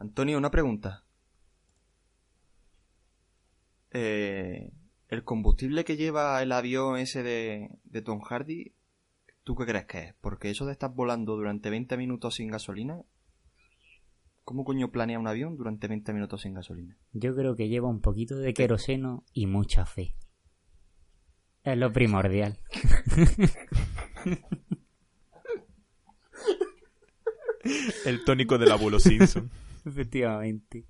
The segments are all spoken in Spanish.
Antonio, una pregunta. Eh, ¿El combustible que lleva el avión ese de, de Tom Hardy, tú qué crees que es? Porque eso de estar volando durante 20 minutos sin gasolina, ¿cómo coño planea un avión durante 20 minutos sin gasolina? Yo creo que lleva un poquito de queroseno y mucha fe. Es lo primordial. El tónico del abuelo Simpson. Efectivamente.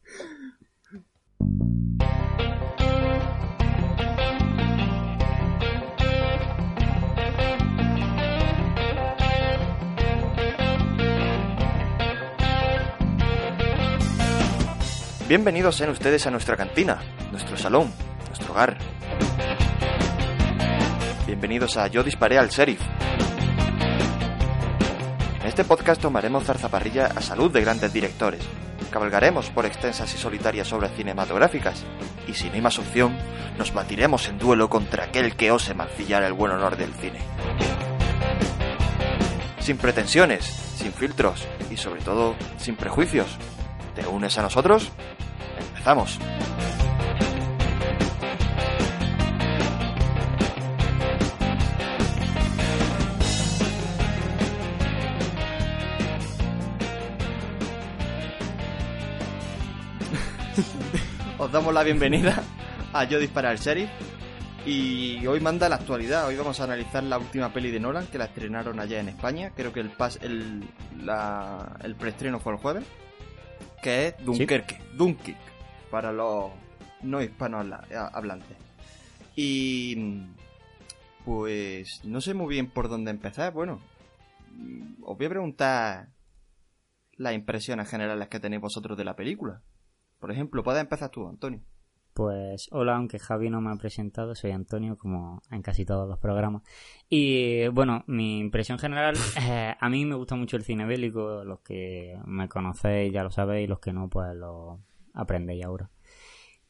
Bienvenidos sean ustedes a nuestra cantina, nuestro salón, nuestro hogar. Bienvenidos a Yo disparé al sheriff. En este podcast tomaremos zarzaparrilla a salud de grandes directores. Cabalgaremos por extensas y solitarias obras cinematográficas. Y si no hay más opción, nos batiremos en duelo contra aquel que ose mancillar el buen honor del cine. Sin pretensiones, sin filtros y sobre todo sin prejuicios. ¿Te unes a nosotros? Empezamos. Os damos la bienvenida a Yo Dispara al Sheriff. Y hoy manda la actualidad. Hoy vamos a analizar la última peli de Nolan que la estrenaron allá en España. Creo que el pas, el, la- el preestreno fue el jueves. Que es Dunkerque. Dunkirk. Para los no hispanos habla- hablantes. Y. Pues. No sé muy bien por dónde empezar. Bueno. Os voy a preguntar. Las impresiones generales que tenéis vosotros de la película. Por ejemplo, puedes empezar tú, Antonio. Pues hola, aunque Javi no me ha presentado, soy Antonio, como en casi todos los programas. Y bueno, mi impresión general, eh, a mí me gusta mucho el cine bélico, los que me conocéis ya lo sabéis, los que no, pues lo aprendéis ahora.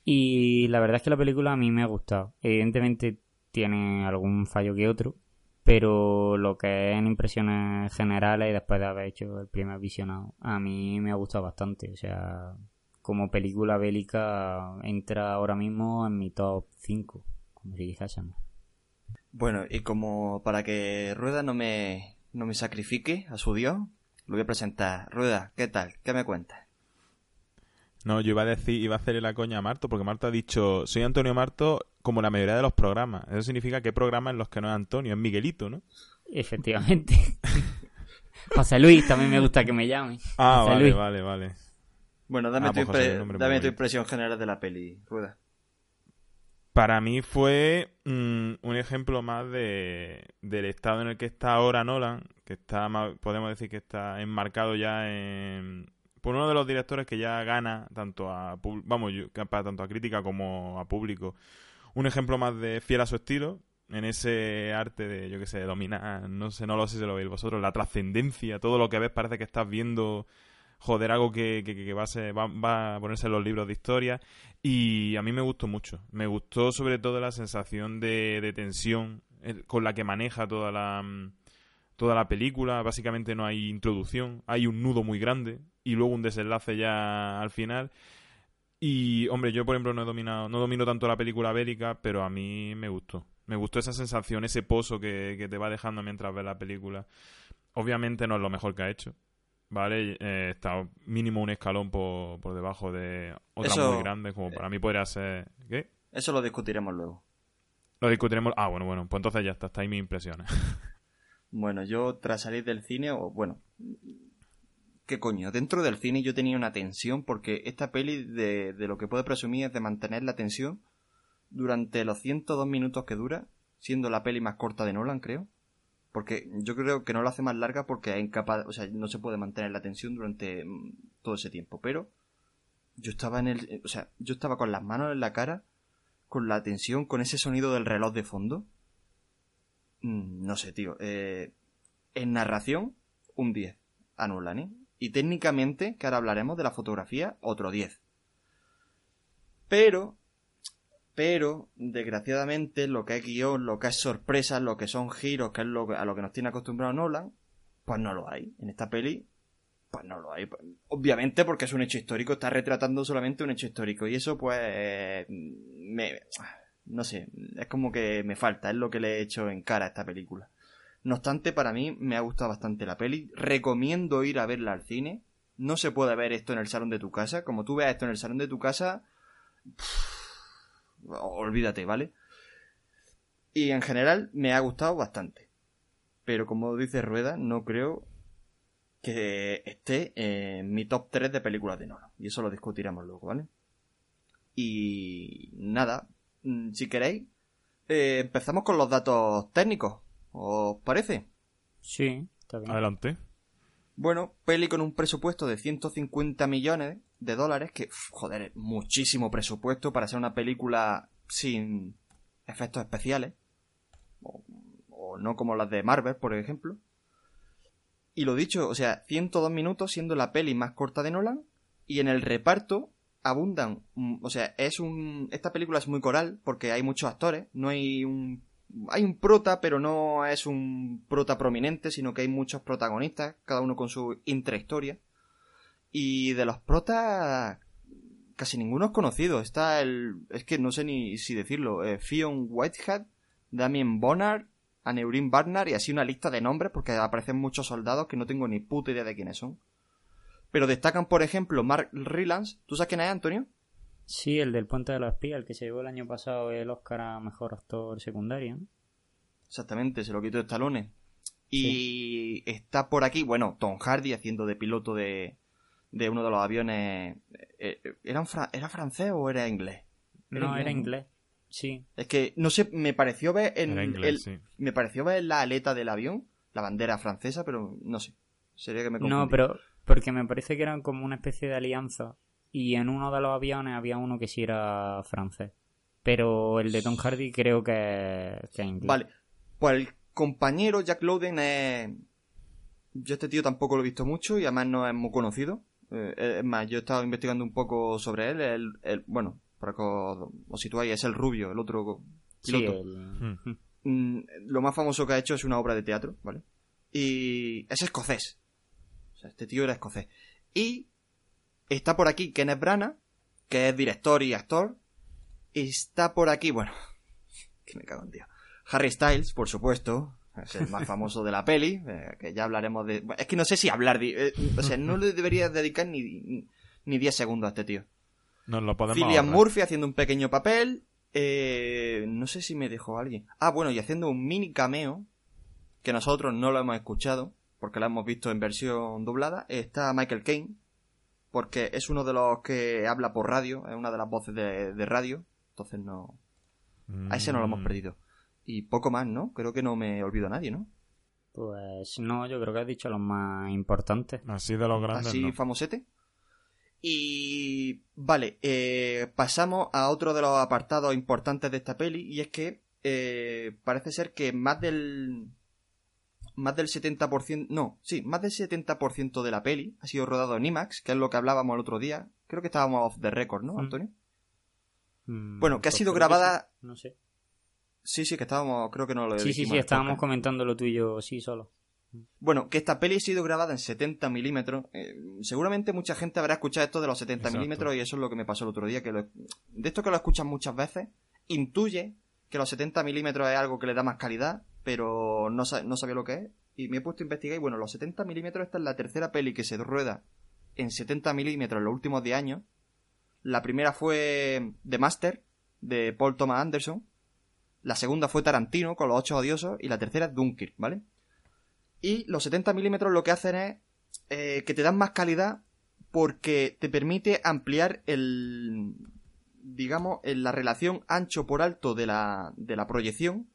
Y la verdad es que la película a mí me ha gustado. Evidentemente tiene algún fallo que otro, pero lo que es en impresiones generales y después de haber hecho el primer visionado, a mí me ha gustado bastante. O sea, como película bélica entra ahora mismo en mi top 5, como si dijésemos. Bueno, y como para que Rueda no me, no me sacrifique a su dios, lo voy a presentar. Rueda, ¿qué tal? ¿Qué me cuentas? No, yo iba a decir, iba a hacerle la coña a Marto, porque Marto ha dicho, soy Antonio Marto como la mayoría de los programas. Eso significa que hay programas en los que no es Antonio, es Miguelito, ¿no? Efectivamente. José Luis, también me gusta que me llame. Ah, José vale, Luis. vale, vale. Bueno, dame, Ah, tu, impre- dame tu impresión general de la peli, Rueda. Para mí fue mm, un ejemplo más de, del estado en el que está ahora Nolan, que está, podemos decir que está enmarcado ya en, por uno de los directores que ya gana tanto a, vamos, tanto a crítica como a público. Un ejemplo más de fiel a su estilo, en ese arte de, yo que sé, dominar, no sé, no lo sé si lo veis vosotros, la trascendencia, todo lo que ves parece que estás viendo, joder, algo que, va, a ser- va, va a ponerse en los libros de historia. Y a mí me gustó mucho. Me gustó sobre todo la sensación de, tensión el- con la que maneja toda la, mm, toda la película. Básicamente no hay introducción, hay un nudo muy grande y luego un desenlace ya al final. Y, hombre, yo por ejemplo no he dominado, no domino tanto la película bélica, pero a mí me gustó. Me gustó esa sensación, ese pozo que te va dejando mientras ves la película. Obviamente no es lo mejor que ha hecho. ¿Vale? Eh, está mínimo un escalón por, por debajo de otra Eso- muy grande, como para mí podría ser. ¿Qué? Eso lo discutiremos luego. Lo discutiremos. Ah, bueno, bueno, pues entonces ya está, está ahí mis impresiones. Bueno, yo tras salir del cine, o bueno, ¿qué coño? Dentro del cine yo tenía una tensión porque esta peli de, de lo que puedo presumir es de mantener la tensión durante los 102 minutos que dura, siendo la peli más corta de Nolan, creo. Porque yo creo que no la hace más larga porque es incapaz, o sea, no se puede mantener la tensión durante mm, todo ese tiempo. Pero yo estaba en el, o sea, yo estaba con las manos en la cara, con la tensión, con ese sonido del reloj de fondo. Mm, No sé, tío. Eh, en narración, un 10 a Nolan, ¿eh? Y técnicamente, que ahora hablaremos de la fotografía, otro 10. Pero, pero, desgraciadamente, lo que es guion, lo que es sorpresa, lo que son giros, que es lo que- a lo que nos tiene acostumbrado Nolan, pues no lo hay. En esta peli Pues no lo hay. Obviamente porque es un hecho histórico, está retratando solamente un hecho histórico. Y eso pues... Me, no sé, es como que me falta, es lo que le he hecho en cara a esta película. No obstante, para mí me ha gustado bastante la peli. Recomiendo ir a verla al cine. No se puede ver esto en el salón de tu casa. Como tú veas esto en el salón de tu casa, olvídate, ¿vale? Y en general me ha gustado bastante. Pero como dice Rueda, no creo que esté en mi top 3 de películas de Nolan. Y eso lo discutiremos luego, ¿vale? Y nada, mm, si queréis, eh, empezamos con los datos técnicos. ¿Os parece? Sí, está bien. Adelante. Bueno, peli con un presupuesto de 150 millones de dólares, que, joder, muchísimo presupuesto para ser una película sin efectos especiales. O, o no como las de Marvel, por ejemplo. Y lo dicho, o sea, 102 minutos siendo la peli más corta de Nolan. Y en el reparto abundan, mm, o sea, es un esta película es muy coral porque hay muchos actores, no hay un hay un prota, pero no es un prota prominente, sino que hay muchos protagonistas, cada uno con su intrahistoria. Y de los protas casi ninguno es conocido. Está el es que no sé ni si decirlo, eh, Fion Whitehead, Damien Bonnard, Aneurin Barnard y así una lista de nombres porque aparecen muchos soldados que no tengo ni puta idea de quiénes son. Pero destacan, por ejemplo, Mark Rylance. ¿Tú sabes quién es, Antonio? Sí, el del Puente de la Espía, el que se llevó el año pasado el Oscar a Mejor Actor Secundario. Exactamente, se lo quitó Stallone. Y está por aquí, bueno, Tom Hardy haciendo de piloto de, de uno de los aviones. eh, eh, ¿Era, un fra- ¿Era francés o era inglés? No, era ¿no? inglés. Sí. Es que, no sé, me pareció ver en el- sí. me pareció ver la aleta del avión, la bandera francesa, pero no sé. Sería que me confundí. No, pero porque me parece que eran como una especie de alianza y en uno de los aviones había uno que sí era francés. Pero el de Tom Hardy creo que, que es inglés. Vale, pues el compañero Jack Lowden es... Yo este tío tampoco lo he visto mucho y además no es muy conocido. Eh, es más, yo he estado investigando un poco sobre él. El, el- bueno, para que os, os situáis, es el rubio, el otro Sí, piloto. el- Hmm. Mm, lo más famoso que ha hecho es una obra de teatro, ¿vale? Y es escocés. O sea, este tío era escocés. Y está por aquí Kenneth Branagh, que es director y actor. Está por aquí, bueno, que me cago en Dios. Harry Styles, por supuesto, es el más famoso de la peli, eh, que ya hablaremos de... Es que no sé si hablar de... eh, o sea, no le debería dedicar ni, ni 10 segundos a este tío. Nos lo podemos Cillian ahorrar. Murphy haciendo un pequeño papel. eh, no sé si me dejó alguien. Ah, bueno, y haciendo un mini cameo. Que nosotros no lo hemos escuchado. Porque lo hemos visto en versión doblada. Está Michael Caine. Porque es uno de los que habla por radio. Es una de las voces de, de radio. Entonces no. A ese no lo hemos Mm. perdido. Y poco más, ¿no? Creo que no me olvido a nadie, ¿no? Pues no, yo creo que has dicho los más importantes. Así de los grandes, Así no. famosete. Y vale, eh, pasamos a otro de los apartados importantes de esta peli y es que eh, parece ser que más del más del 70%, no, sí, más del 70% de la peli ha sido rodado en IMAX, que es lo que hablábamos el otro día. Creo que estábamos off the record, ¿no, Mm. Antonio? Mm, Bueno, que ha pues sido grabada- sí, No sé. Sí, sí, que estábamos, creo que no lo Sí, sí, sí, el estábamos podcast. comentando lo tuyo sí solo. Bueno, que esta peli ha sido grabada en 70 milímetros. Eh, seguramente mucha gente habrá escuchado esto de los 70 Exacto. milímetros y eso es lo que me pasó el otro día. que lo- De esto que lo escuchas muchas veces, intuye que los 70 milímetros es algo que le da más calidad, pero no, sa- no sabía lo que es. Y me he puesto a investigar y bueno, los 70 milímetros, esta es la tercera peli que se rueda en 70 milímetros en los últimos 10 años. La primera fue The Master, de Paul Thomas Anderson. La segunda fue Tarantino, con los ocho odiosos. Y la tercera es Dunkirk, ¿vale? Y los 70 milímetros lo que hacen es eh, que te dan más calidad porque te permite ampliar el, digamos, en la relación ancho por alto de la, de la proyección.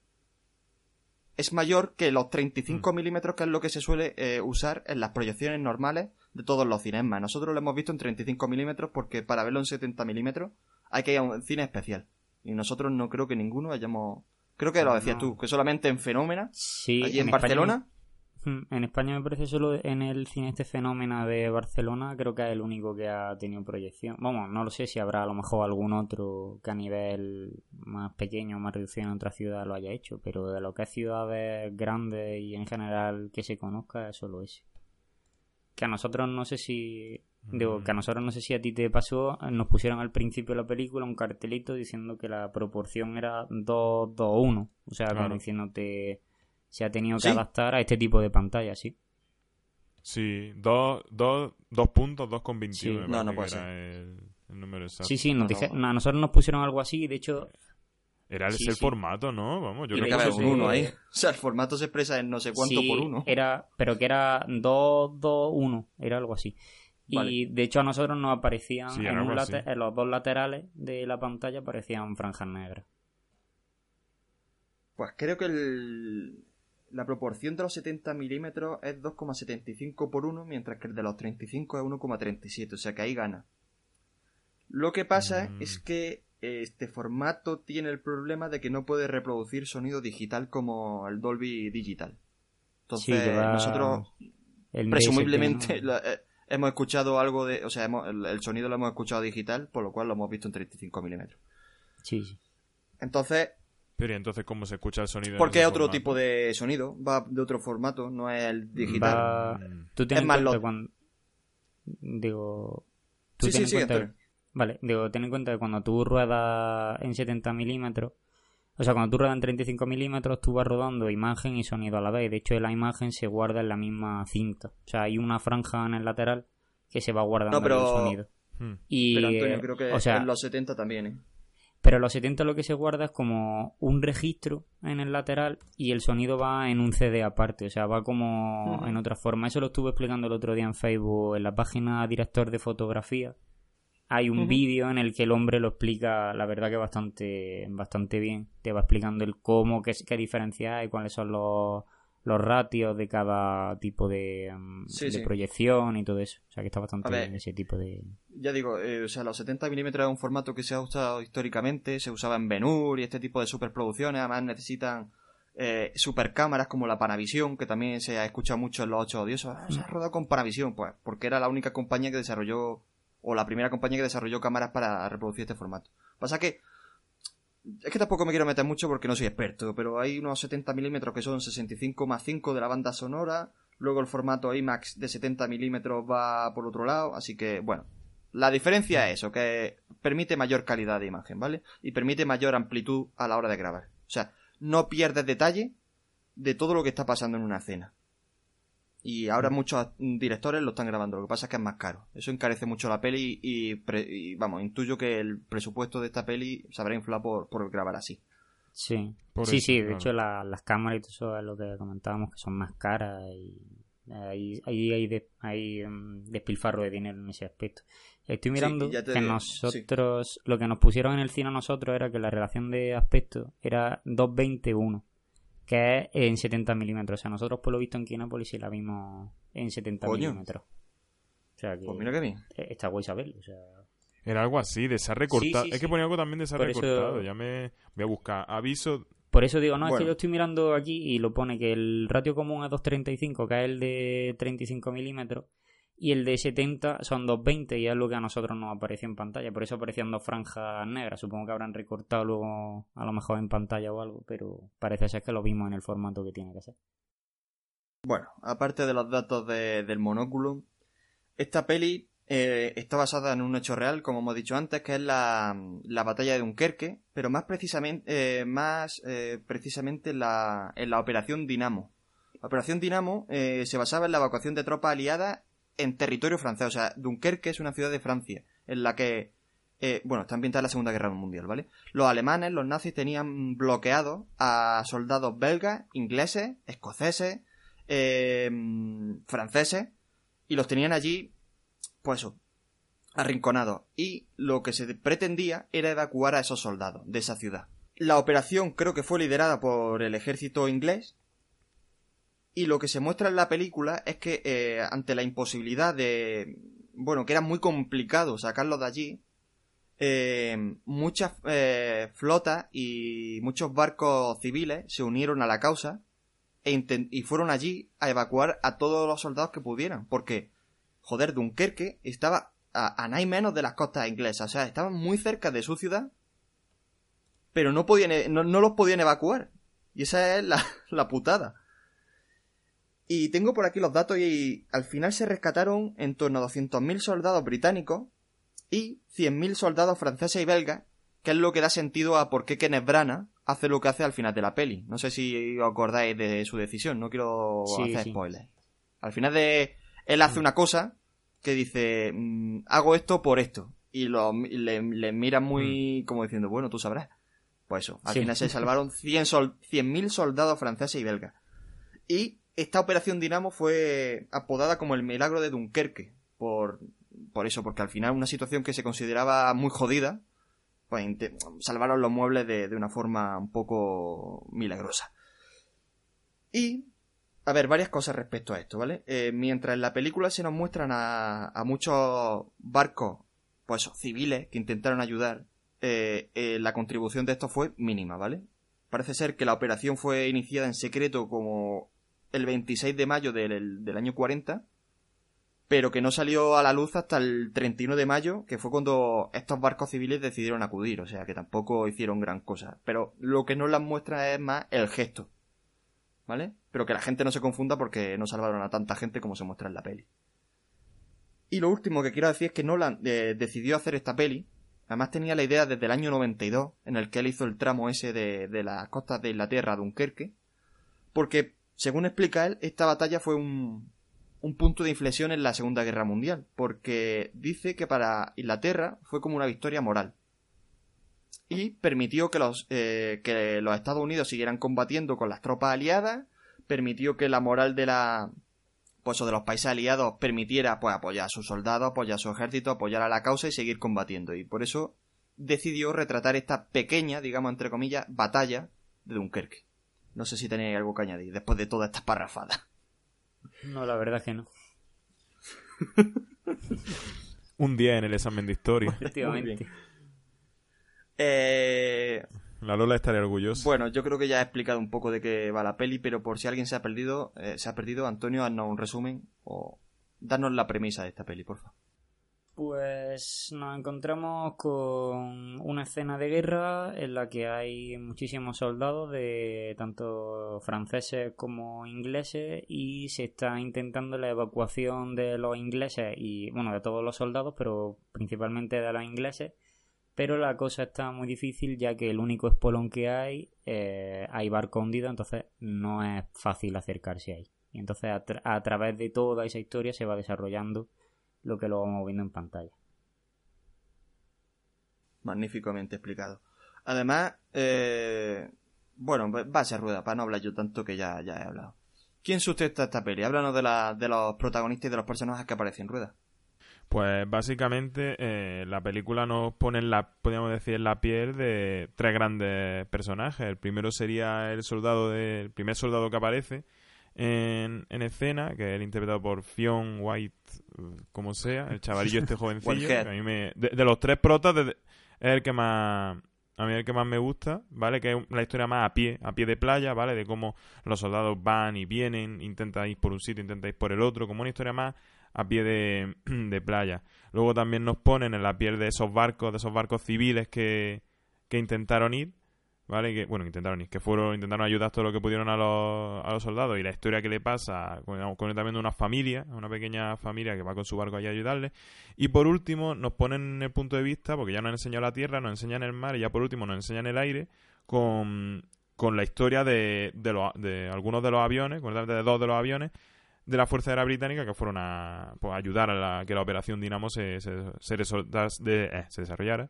Es mayor que los 35 milímetros, que es lo que se suele eh, usar en las proyecciones normales de todos los cinemas. Nosotros lo hemos visto en 35 milímetros porque para verlo en 70 milímetros hay que ir a un cine especial. Y nosotros no creo que ninguno hayamos... Creo que lo decías No. tú, que solamente en Fenómena, Sí, allí en, Barcelona... Mm, En España me parece solo en el cine este fenómeno de Barcelona, creo que es el único que ha tenido proyección. Vamos, no lo sé si habrá a lo mejor algún otro que a nivel más pequeño, más reducido en otra ciudad lo haya hecho, pero de lo que es ciudades grandes y en general que se conozca es solo ese. que a nosotros no sé si digo que a nosotros no sé si a ti te pasó nos pusieron al principio de la película un cartelito diciendo que la proporción era 2 2 1 o sea Claro. como diciéndote se ha tenido que ¿Sí? adaptar a este tipo de pantalla sí Sí, dos, dos, dos puntos, dos con 21. Sí. No, no puede era El, el número exacto. sí sí nos No, dije- no. a nosotros nos pusieron algo así de hecho Era Sí, el sí. formato, ¿no? Vamos, yo Y creo Tiene que eso un sí. 1 ahí. O sea, el formato se expresa en no sé cuánto Sí, por uno. Era, pero que era 2, 2, 1, era algo así. Y Vale. de hecho a nosotros nos aparecían, Sí, en, era un algo así. late- en los dos laterales de la pantalla aparecían franjas negras. Pues creo que el- la proporción de los 70 milímetros es 2,75 por 1, mientras que el de los 35 es 1,37, o sea que ahí gana. Lo que pasa Mm. es que este formato tiene el problema de que no puede reproducir sonido digital como el Dolby Digital. Entonces, Sí, lleva nosotros El presumiblemente eh, hemos escuchado algo de... O sea, hemos- el, el sonido lo hemos escuchado digital, por lo cual lo hemos visto en 35 milímetros. Sí, sí. Entonces, Pero ¿y entonces cómo se escucha el sonido? porque es otro formato? tipo de sonido, va de otro formato, no es el digital. Va- Mm. Tú ten Es en más, cuenta lo- cuando... Digo... tú Sí, sí, en sí, cuenta-. Vale, digo, ten en cuenta que cuando tú ruedas en 70 milímetros, o sea, cuando tú ruedas en 35 milímetros, tú vas rodando imagen y sonido a la vez. De hecho, la imagen se guarda en la misma cinta. O sea, hay una franja en el lateral que se va guardando No, pero- el sonido. Mm. Y, Pero Antonio, eh, creo que o sea, en los 70 también, ¿eh? Pero los 70 lo que se guarda es como un registro en el lateral y el sonido va en un CD aparte, o sea, va como en otra forma. Eso lo estuve explicando el otro día en Facebook, en la página director de fotografía. Hay un Ujú. vídeo en el que el hombre lo explica, la verdad que bastante, bastante bien. Te va explicando el cómo, qué, qué diferencia hay, cuáles son los, los ratios de cada tipo de, mm, Sí, de sí. proyección y todo eso. O sea, que está bastante ver. bien ese tipo de... Ya digo, eh, o sea, los 70 milímetros es un formato que se ha usado históricamente, se usaba en Ben-Hur y este tipo de superproducciones, además necesitan eh, supercámaras como la Panavision, que también se ha escuchado mucho en los ocho odiosos. Ah, se ha rodado con Panavision, pues, porque era la única compañía que desarrolló, o la primera compañía que desarrolló cámaras para reproducir este formato. Pasa que, es que tampoco me quiero meter mucho porque no soy experto, pero hay unos 70 milímetros que son 65 más 5 de la banda sonora, luego el formato IMAX de 70 milímetros va por otro lado, así que, bueno, la diferencia es eso, que permite mayor calidad de imagen, ¿vale? Y permite mayor amplitud a la hora de grabar. O sea, no pierdes detalle de todo lo que está pasando en una escena. Y ahora muchos mm, directores lo están grabando, lo que pasa es que es más caro. Eso encarece mucho la peli y, pre- y, vamos, intuyo que el presupuesto de esta peli se habrá inflado por, por grabar así. Sí, Por sí, eso, sí, de claro. hecho la- las cámaras y todo eso es lo que comentábamos que son más caras y ahí hay, hay, de- hay, mm, despilfarro de dinero en ese aspecto. Estoy mirando que digo, nosotros, lo que nos pusieron en el cine a nosotros era que la relación de aspecto era 2.21, que es en 70 milímetros. O sea, nosotros por lo visto en Kinépolis sí la vimos en 70 Coño. milímetros. O sea que Pues mira que bien. está guay saberlo. O sea, Era algo así, de se ha recortado. Sí, sí, es que ponía algo también de se ha Por eso- recortado. Ya me voy a buscar. Aviso. Por eso digo, no, es Bueno. que yo estoy mirando aquí y lo pone que el ratio común es 2.35, que es el de 35 milímetros, y el de 70 son 2.20, y es lo que a nosotros nos apareció en pantalla. Por eso aparecían dos franjas negras. Supongo que habrán recortado luego, a lo mejor en pantalla o algo, pero parece ser que lo vimos en el formato que tiene que ser. Bueno, aparte de los datos de- del monóculo, esta peli eh, está basada en un hecho real, como hemos dicho antes, que es la, la batalla de Dunkerque, pero más precisamente, eh, más eh, precisamente en la, en la operación Dinamo. La operación Dinamo eh, se basaba en la evacuación de tropas aliadas en territorio francés. O sea, Dunkerque es una ciudad de Francia, en la que, eh, bueno, está ambientada en la Segunda Guerra Mundial, ¿vale? Los alemanes, los nazis, tenían bloqueados a soldados belgas, ingleses, escoceses, eh, franceses y los tenían allí, pues eso, arrinconados. Y lo que se pretendía era evacuar a esos soldados de esa ciudad. La operación creo que fue liderada por el ejército inglés. Y lo que se muestra en la película es que eh, ante la imposibilidad de... Bueno, que era muy complicado sacarlos de allí, eh, muchas eh, flotas y muchos barcos civiles se unieron a la causa e y fueron allí a evacuar a todos los soldados que pudieran, porque, joder, Dunkerque estaba a, a nada menos de las costas inglesas, o sea, estaban muy cerca de su ciudad, pero no podían, e- no, no los podían evacuar, y esa es la, la putada. Y tengo por aquí los datos y al final se rescataron en torno a 200.000 soldados británicos y 100.000 soldados franceses y belgas, que es lo que da sentido a por qué Kenneth Branagh hace lo que hace al final de la peli. No sé si os acordáis de su decisión, no quiero hacer spoilers. Al final de... Él hace una cosa que dice, mm, hago esto por esto. Y lo, le, mira muy mm. como diciendo, bueno, tú sabrás. Pues eso, al final se salvaron 100.000 soldados franceses y belgas. Y esta operación Dinamo fue apodada como el milagro de Dunkerque. Por, por eso, porque al final una situación que se consideraba muy jodida, pues salvaron los muebles de, de una forma un poco milagrosa. Y a ver, varias cosas respecto a esto, ¿vale? Eh, mientras en la película se nos muestran a, a muchos barcos, pues civiles, que intentaron ayudar, eh, eh, la contribución de estos fue mínima, ¿vale? Parece ser que la operación fue iniciada en secreto como el 26 de mayo del, del año 40, pero que no salió a la luz hasta el 31 de mayo, que fue cuando estos barcos civiles decidieron acudir, o sea que tampoco hicieron gran cosa. Pero lo que nos las muestra es más el gesto ¿vale? Pero que la gente no se confunda porque no salvaron a tanta gente como se muestra en la peli. Y lo último que quiero decir es que Nolan eh, decidió hacer esta peli. Además tenía la idea desde el año 92, en el que él hizo el tramo ese de, de las costas de Inglaterra a Dunkerque. Porque, según explica él, esta batalla fue un, un punto de inflexión en la Segunda Guerra Mundial. Porque dice que para Inglaterra fue como una victoria moral y permitió que los, eh, que los Estados Unidos siguieran combatiendo con las tropas aliadas, permitió que la moral de la pues de los países aliados permitiera pues apoyar a sus soldados, apoyar a su ejército, apoyar a la causa y seguir combatiendo. Y por eso decidió retratar esta pequeña, digamos entre comillas, batalla de Dunkerque. No sé si tenéis algo que añadir después de todas estas parrafadas. No, la verdad que no. Un día en el examen de historia. Efectivamente. Eh... La Lola estaría orgullosa. Bueno, yo creo que ya he explicado un poco de qué va la peli, pero por si alguien se ha perdido, eh, se ha perdido, Antonio, haznos un resumen o danos la premisa de esta peli, por favor. Pues nos encontramos con una escena de guerra en la que hay muchísimos soldados de tanto franceses como ingleses y se está intentando la evacuación de los ingleses y bueno de todos los soldados pero principalmente de los ingleses pero la cosa está muy difícil ya que el único espolón que hay eh, hay barco hundido, entonces no es fácil acercarse ahí. Y entonces a, través de toda esa historia se va desarrollando lo que lo vamos viendo en pantalla. Magníficamente explicado. Además, eh, bueno, va a ser rueda, para no hablar yo tanto que ya, ya he hablado. ¿Quién sustenta esta peli? Háblanos de, la, de los protagonistas y de los personajes que aparecen en rueda. Pues básicamente eh, la película nos pone en la, podríamos decir, en la piel de tres grandes personajes. El primero sería el soldado de, primer soldado que aparece en, en escena, que es interpretado por Fion White, como sea, el chavalillo este jovencillo. a mí me, de, los tres protas es el que más a mí el que más me gusta, ¿vale? Que es la historia más a pie, a pie de playa, ¿vale? De cómo los soldados van y vienen, intentan ir por un sitio, intentan ir por el otro, como una historia más a pie de, playa. Luego también nos ponen en la piel de esos barcos, de esos barcos civiles que, que intentaron ir, ¿vale? Que, bueno, intentaron que fueron, intentaron ayudar todo lo que pudieron a los, a los soldados y la historia que le pasa con, con también una familia, una pequeña familia que va con su barco allí a ayudarle. Y por último nos ponen en el punto de vista, porque ya nos han enseñado la tierra, nos enseñan el mar y ya por último nos enseñan el aire con, con la historia de, de, de algunos de los aviones, de dos de los aviones de la Fuerza Aérea Británica que fueron a pues, ayudar a que la operación Dinamo se, se, eh, se, desarrollara.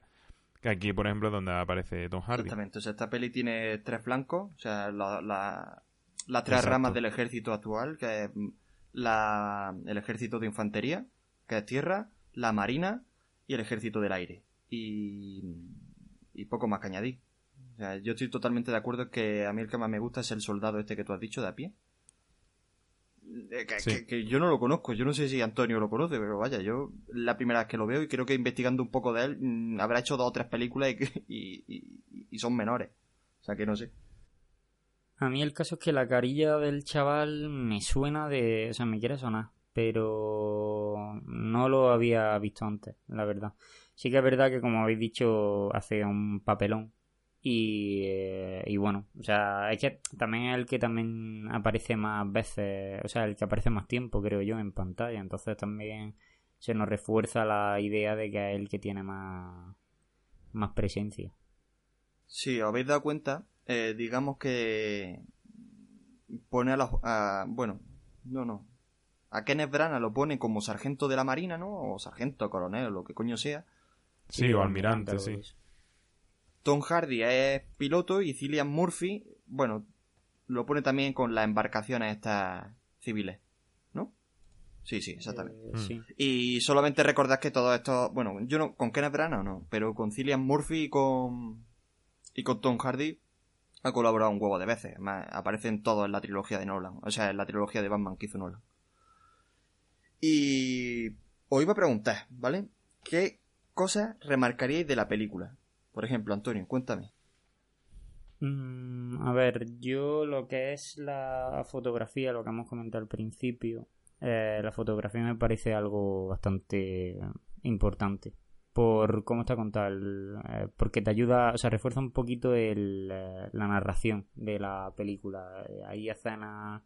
Que aquí, por ejemplo, donde aparece Tom Hardy. Exactamente, o sea, esta peli tiene tres flancos, o sea, las tres ramas del ejército actual, que es la, el ejército de infantería, que es tierra, la marina y el ejército del aire. Y, y poco más que añadir. O sea, yo estoy totalmente de acuerdo que a mí el que más me gusta es el soldado este que tú has dicho de a pie. Eh, que, yo no lo conozco, yo no sé si Antonio lo conoce, pero vaya, yo la primera vez que lo veo y creo que investigando un poco de él mm, habrá hecho dos o tres películas y, y, son menores. O sea que no sé. A mí el caso es que la carilla del chaval me suena de... O sea, me quiere sonar, pero no lo había visto antes, la verdad. Sí que es verdad que como habéis dicho hace un papelón Y, eh, y bueno, o sea, es que también es el que también aparece más veces, o sea, el que aparece más tiempo, creo yo, en pantalla. Entonces también se nos refuerza la idea de que es el que tiene más, más presencia. Sí, os habéis dado cuenta, eh, digamos que pone a los... a- bueno, no, no. A Kenneth Branagh lo pone como sargento de la marina, ¿no? O sargento, coronel, o lo que coño sea. Sí, o almirante, sí. eso. Tom Hardy es piloto y Cillian Murphy, bueno, lo pone también con las embarcaciones estas civiles, ¿no? Sí, sí, exactamente. Eh, sí. Y solamente recordad que todo esto, bueno, yo no, con Kenneth Branagh no, pero con Cillian Murphy y con, y con Tom Hardy ha colaborado un huevo de veces. Además, aparecen todos en la trilogía de Nolan, o sea, en la trilogía de Batman que hizo Nolan. Y os iba a preguntar, ¿vale? ¿Qué cosas remarcaríais de la película? Por ejemplo, Antonio, cuéntame. Mm, a ver, yo lo que es la fotografía, lo que hemos comentado al principio, eh, la fotografía me parece algo bastante importante por cómo está contada, eh, porque te ayuda, o sea, refuerza un poquito el, eh, la narración de la película. Eh, Hay escenas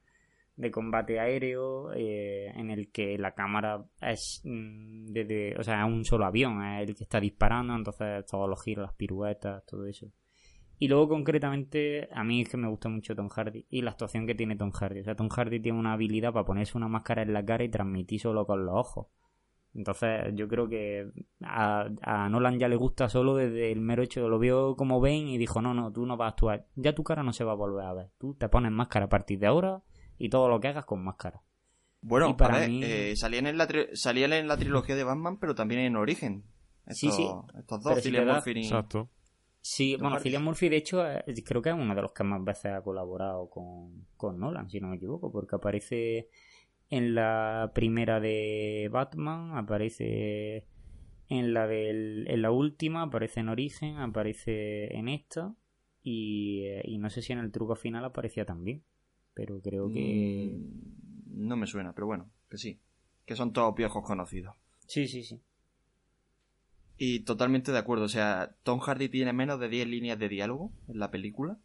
de combate aéreo eh, en el que la cámara es mm, desde, o sea, es un solo avión, es el que está disparando, entonces todos los giros, las piruetas, todo eso. Y luego, concretamente, a mí es que me gusta mucho Tom Hardy y la actuación que tiene Tom Hardy. O sea, Tom Hardy tiene una habilidad para ponerse una máscara en la cara y transmitir solo con los ojos. Entonces, yo creo que a, a Nolan ya le gusta solo desde el mero hecho, lo vio como ven y dijo: No, no, tú no vas a actuar. Ya tu cara no se va a volver a ver. Tú te pones máscara a partir de ahora y todo lo que hagas con máscara. Bueno, Y para a ver, mí- eh, salían, en la tri- salían en la trilogía de Batman, pero también en Origen. Sí, Estos, sí. estos Pero dos, si Murphy y- Exacto. Sí, bueno. Cillian Murphy, de hecho, eh, creo que es uno de los que más veces ha colaborado con, con Nolan, si no me equivoco, porque aparece en la primera de Batman, aparece en la del, en la última, aparece en Origen, aparece en esta, y, eh, y no sé si en el truco final aparecía también, pero creo que... Mm, No me suena, pero bueno, que sí. Que son todos viejos conocidos. Sí, sí, sí. Y totalmente de acuerdo. O sea, Tom Hardy tiene menos de 10 líneas de diálogo en la película.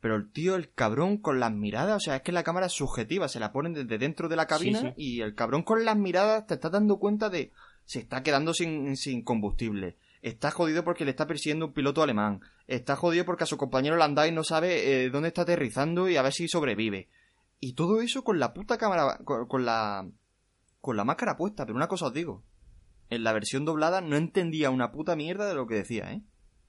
Pero el tío, el cabrón con las miradas, o sea, es que la cámara es subjetiva, se la ponen desde dentro de la cabina Sí, sí. y el cabrón con las miradas te está dando cuenta de se está quedando sin, sin combustible. Está jodido porque le está persiguiendo un piloto alemán. Está jodido porque a su compañero Landai no sabe eh, dónde está aterrizando y a ver si sobrevive. Y todo eso con la puta cámara, con, con la con la máscara puesta. Pero una cosa os digo, en la versión doblada no entendía una puta mierda de lo que decía, ¿eh?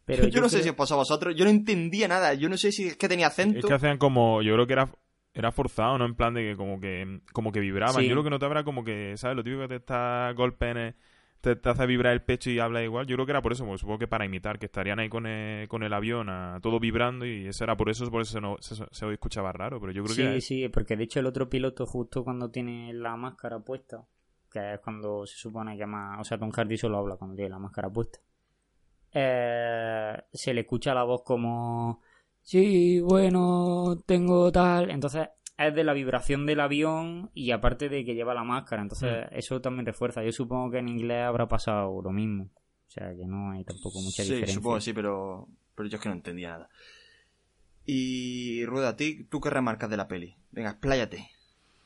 Pero yo, no sé si os pasó a vosotros, yo no entendía nada, yo no sé si es que tenía acento. Es que hacían como, yo creo que era era forzado, ¿no? En plan de que como que como que vibraban. Sí. Yo lo que notaba era como que, ¿sabes? Lo típico que te está golpeando, te, te hace vibrar el pecho y habla igual. Yo creo que era por eso, porque supongo que para imitar, que estarían ahí con el, con el avión, a, todo vibrando y eso era por eso, por eso se, no- se, se escuchaba raro, pero yo creo Sí, que... sí, porque de hecho el otro piloto justo cuando tiene la máscara puesta, que es cuando se supone que más, o sea, Tom Hardy solo habla cuando tiene la máscara puesta, eh, se le escucha la voz como, sí, bueno, tengo tal, entonces es de la vibración del avión y aparte de que lleva la máscara, entonces eso también refuerza. Yo supongo que en inglés habrá pasado lo mismo, o sea, que no hay tampoco mucha sí, diferencia. supongo que sí, pero, pero yo es que no entendía nada. Y Rueda, ¿a ti, ¿tú qué remarcas de la peli? Venga, expláyate.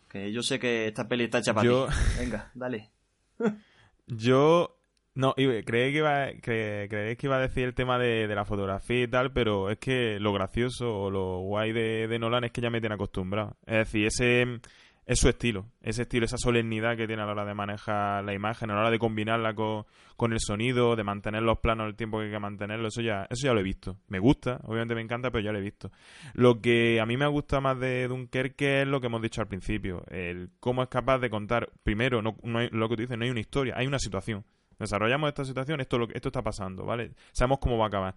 Que yo sé que esta peli está hecha para Yo- ti. Venga, dale. Yo no, creí que iba, cre- que iba a decir el tema de, la fotografía y tal, pero es que lo gracioso o lo guay de, Nolan es que ya me tiene acostumbrado. Es decir, ese es su estilo, ese estilo, esa solemnidad que tiene a la hora de manejar la imagen, a la hora de combinarla con, con el sonido, de mantener los planos el tiempo que hay que mantenerlo, eso ya, eso ya lo he visto. Me gusta, obviamente me encanta, pero ya lo he visto. Lo que a mí me gusta más de Dunkerque es lo que hemos dicho al principio, el cómo es capaz de contar, primero, no, no hay- lo que tú dices, no hay una historia, hay una situación. Desarrollamos esta situación, esto, lo, esto está pasando, ¿vale? Sabemos cómo va a acabar.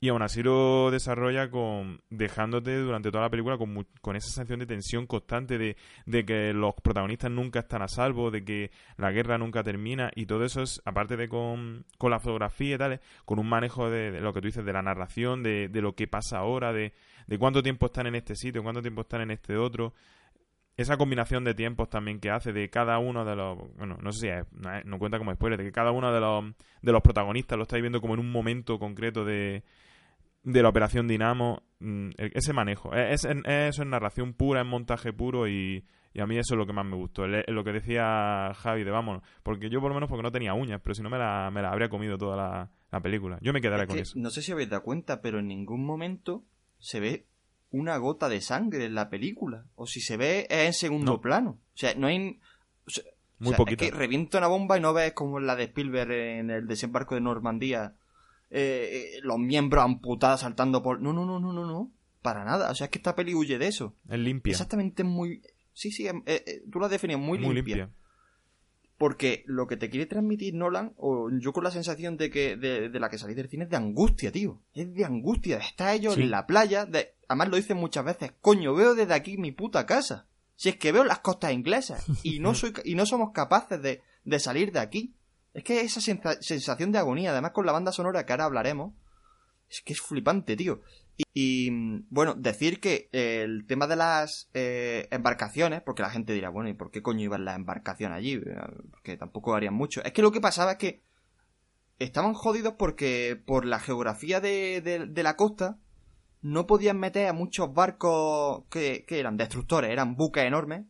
Y aún así lo desarrolla con dejándote durante toda la película con, con esa sensación de tensión constante, de, de que los protagonistas nunca están a salvo, de que la guerra nunca termina, y todo eso es, aparte de con, con la fotografía y tal, con un manejo de, de lo que tú dices, de la narración, de, de lo que pasa ahora, de, de cuánto tiempo están en este sitio, cuánto tiempo están en este otro. Esa combinación de tiempos también que hace de cada uno de los. Bueno, no sé si es, no, cuenta como spoiler, de que cada uno de los, de los protagonistas lo estáis viendo como en un momento concreto de, de la Operación Dinamo, mm, e- ese manejo. E- Es, es- eso es narración pura, es montaje puro y, y a mí eso es lo que más me gustó. Lo que decía Javi de vámonos, porque yo por lo menos porque no tenía uñas, pero si no me la, me la habría comido toda la, la película. Yo me quedaré Es con que eso. no sé si habéis dado cuenta, pero en ningún momento se ve una gota de sangre en la película. O si se ve es en segundo No. plano. O sea, no hay... o sea, Muy o sea, poquito. Es que revienta una bomba y no ves como la de Spielberg en el desembarco de Normandía. eh, eh, los miembros amputados saltando por... No, no, no, no, no, no. Para nada. O sea, es que esta peli huye de eso. Es limpia. Exactamente muy... Sí, sí, eh, eh, tú lo has definido muy, Muy limpia. limpia. Porque lo que te quiere transmitir Nolan, o yo con la sensación de que de, de la que salí del cine es de angustia, tío. Es de angustia. Está ellos Sí. en la playa. De, además lo dicen muchas veces. Coño, veo desde aquí mi puta casa. Si es que veo las costas inglesas. Y no soy y no somos capaces de, de salir de aquí. Es que esa sensa- sensación de agonía, además con la banda sonora que ahora hablaremos, es que es flipante, tío. Y, bueno, decir que eh, el tema de las eh, embarcaciones, porque la gente dirá, bueno, ¿y por qué coño iban las embarcaciones allí? Porque tampoco harían mucho. Es que lo que pasaba es que estaban jodidos porque por la geografía de- de la costa no podían meter a muchos barcos que, que eran destructores, eran buques enormes,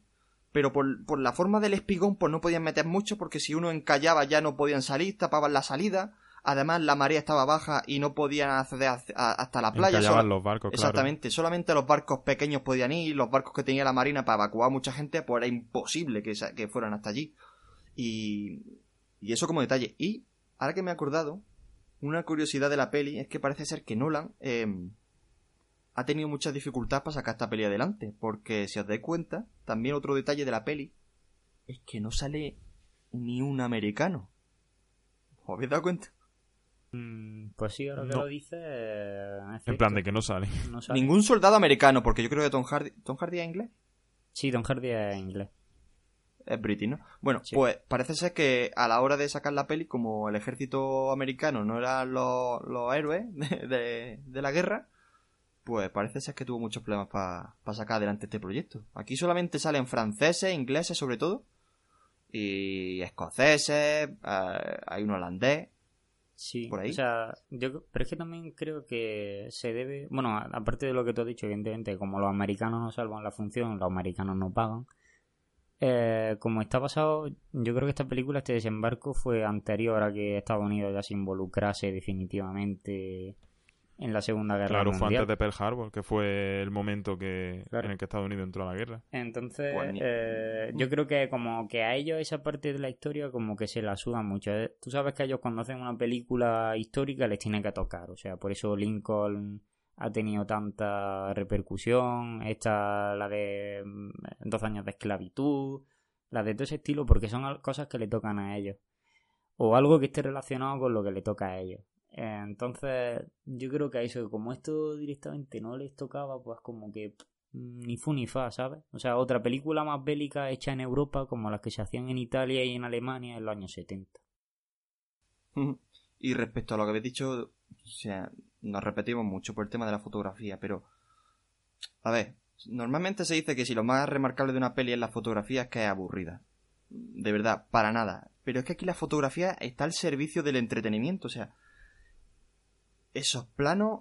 pero por, por la forma del espigón pues no podían meter mucho porque si uno encallaba ya no podían salir, tapaban la salida. Además, la marea estaba baja y no podían acceder a- a- hasta la playa. Solo- los barcos, claro. Exactamente, solamente los barcos pequeños podían ir, los barcos que tenía la marina para evacuar a mucha gente, pues era imposible que, que fueran hasta allí. Y, y eso como detalle. Y ahora que me he acordado, una curiosidad de la peli es que parece ser que Nolan eh, ha tenido muchas dificultades para sacar esta peli adelante, porque si os dais cuenta, también otro detalle de la peli es que no sale ni un americano. ¿Os habéis dado cuenta? Mm, Pues sí, ahora que No. lo dices. es En plan de que no sale. No sale. Ningún soldado americano, porque yo creo que Tom Hardy, ¿Tom Hardy es inglés? Sí, Tom Hardy es inglés. Es british, ¿no? Bueno, Sí. pues parece ser que a la hora de sacar la peli, como el ejército americano no eran los, los héroes de, de- de la guerra, pues parece ser que tuvo muchos problemas para sacar adelante este proyecto. Aquí solamente salen franceses, ingleses sobre todo, y escoceses, eh, hay un holandés. Sí, por ahí. o sea, yo, pero es que también creo que se debe, bueno, aparte de lo que tú has dicho, evidentemente, como los americanos no salvan la función, los americanos no pagan, eh, como está basado, yo creo que esta película, este desembarco fue anterior a que Estados Unidos ya se involucrase definitivamente en la Segunda Guerra Claro, fue Mundial. antes de Pearl Harbor, que fue el momento que Claro. en el que Estados Unidos entró a la guerra. Entonces, Pues eh, yo creo que como que a ellos esa parte de la historia como que se la sudan mucho. Eh, Tú sabes que ellos cuando hacen una película histórica les tiene que tocar. O sea, por eso Lincoln ha tenido tanta repercusión. Esta, la de mm, dos años de esclavitud. La de todo ese estilo, porque son cosas que le tocan a ellos. O algo que esté relacionado con lo que le toca a ellos. Entonces, yo creo que a eso, como esto directamente no les tocaba, pues como que mm, ni fu ni fa, ¿sabes? O sea, otra película más bélica hecha en Europa, como las que se hacían en Italia y en Alemania en los años 70. Y respecto a lo que habéis dicho, o sea, nos repetimos mucho por el tema de la fotografía, pero... A ver, normalmente se dice que si lo más remarcable de una peli es la fotografía es que es aburrida. De verdad, para nada. Pero es que aquí la fotografía está al servicio del entretenimiento, o sea... Esos planos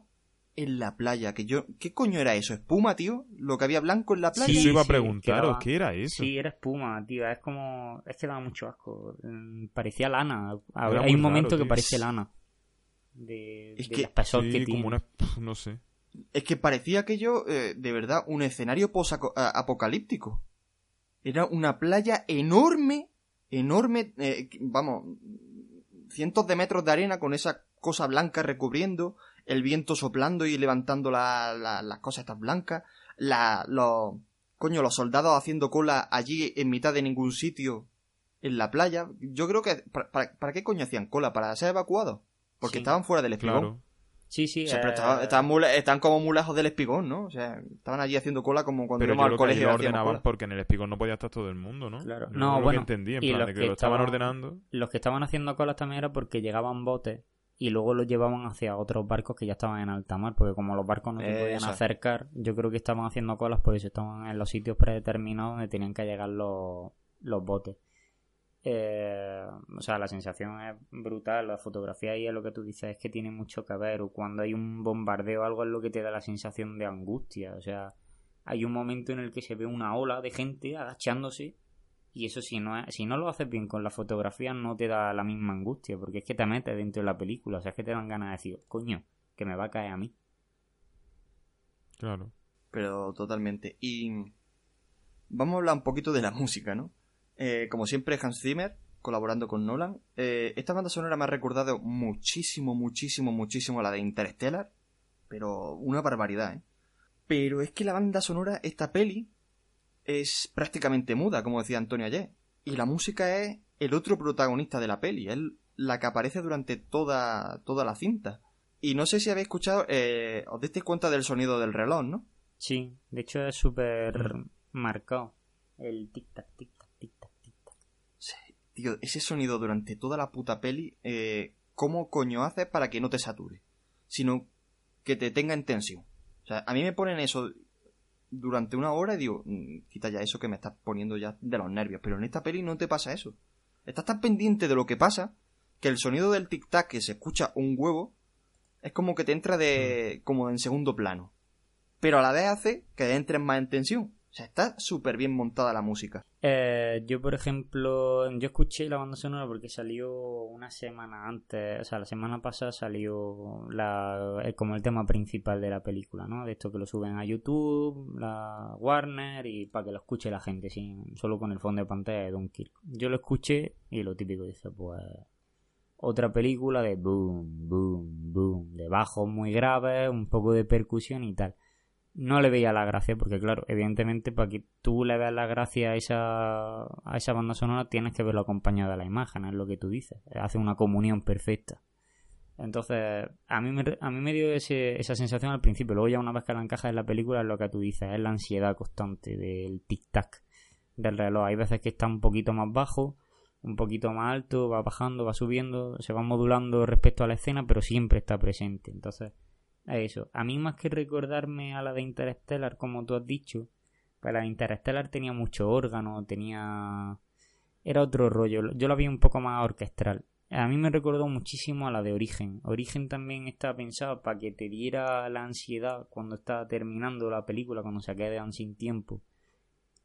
en la playa, que yo... ¿Qué coño era eso? ¿Espuma, tío? ¿Lo que había blanco en la playa? Sí, Sí, iba a preguntaros, ¿qué era eso? Sí, era espuma, tío. Es como. Es que daba mucho asco. Mm, Parecía lana. A- Era Hay un momento raro, que parece lana. De, Es que- espesor Sí, que tiene. como una... no sé. Es que parecía aquello, eh, de verdad, un escenario post-apocalíptico. Era una playa enorme, enorme, eh, vamos, cientos de metros de arena con esa cosa blanca recubriendo, el viento soplando y levantando la- la- las cosas estas blancas, la, los, coño, los soldados haciendo cola allí en mitad de ningún sitio en la playa. Yo creo que, ¿para, para- para qué coño hacían cola? ¿Para ser evacuados? Porque Sí. estaban fuera del espigón. Claro. Sí, sí. O sea, pero eh, estaban, estaban muy estaban como muy lejos del espigón, ¿no? O sea, estaban allí haciendo cola como cuando Pero íbamos yo al colegio ordenaban cola. porque en el espigón no podía estar todo el mundo, ¿no? Claro. Yo No, lo que bueno, entendí, en y plan, los de que que lo estaban estaban- ordenando. Los que estaban haciendo colas también era porque llegaban botes y luego los llevaban hacia otros barcos que ya estaban en alta mar, porque como los barcos no se Eh, podían acercar, yo creo que estaban haciendo colas por eso estaban en los sitios predeterminados donde tenían que llegar los, los botes. eh, o sea, la sensación es brutal, la fotografía y es lo que tú dices, es que tiene mucho que ver, o cuando hay un bombardeo, algo es lo que te da la sensación de angustia, o sea, hay un momento en el que se ve una ola de gente agachándose y eso si no, si no lo haces bien con la fotografía no te da la misma angustia, porque es que te metes dentro de la película, o sea, es que te dan ganas de decir, coño, que me va a caer a mí. Claro. Pero totalmente. Y vamos a hablar un poquito de la música, ¿no? Eh, como siempre, Hans Zimmer, colaborando con Nolan. Eh, esta banda sonora me ha recordado muchísimo, muchísimo, muchísimo a la de Interstellar. Pero una barbaridad, ¿eh? Pero es que la banda sonora, esta peli, es prácticamente muda, como decía Antonio ayer. Y la música es el otro protagonista de la peli, es la que aparece durante toda, toda la cinta. Y no sé si habéis escuchado, eh, os diste cuenta del sonido del reloj, ¿no? Sí, de hecho es súper marcado. El tic-tac, tic-tac, tic-tac, tic-tac. Sí, tío, ese sonido durante toda la puta peli, eh, ¿cómo coño haces para que no te sature? Sino que te tenga en tensión. O sea, a mí me ponen eso durante una hora y digo, "Mm, quita ya eso que me estás poniendo ya de los nervios. Pero en esta peli no te pasa eso. Estás tan pendiente de lo que pasa que el sonido del tic-tac que se escucha un huevo es como que te entra de. como en segundo plano. Pero a la vez hace que entres más en tensión. Sea, está súper bien montada la música. Eh, yo, por ejemplo, yo escuché la banda sonora porque salió una semana antes, o sea, la semana pasada salió la, eh, como el tema principal de la película, ¿no? De esto que lo suben a YouTube, la Warner y para que lo escuche la gente, sin, solo con el fondo de pantalla de Dunkirk. Yo lo escuché y lo típico dice, pues otra película de boom, boom, boom, de bajos muy graves, un poco de percusión y tal. No le veía la gracia porque, claro, evidentemente para que tú le veas la gracia a esa, a esa banda sonora tienes que verlo acompañado de la imagen, es lo que tú dices. Hace una comunión perfecta. Entonces, a mí me, a mí me dio ese, esa sensación al principio. Luego ya una vez que la encajas en la película es lo que tú dices, es la ansiedad constante del tic-tac del reloj. Hay veces que está un poquito más bajo, un poquito más alto, va bajando, va subiendo, se va modulando respecto a la escena, pero siempre está presente. Entonces, es eso. A mí más que recordarme a la de Interstellar, como tú has dicho, pues la de Interstellar tenía mucho órgano, tenía... Era otro rollo. Yo la vi un poco más orquestral. A mí me recordó muchísimo a la de Origen. Origen también está pensada para que te diera la ansiedad cuando está terminando la película, cuando se quedan sin tiempo.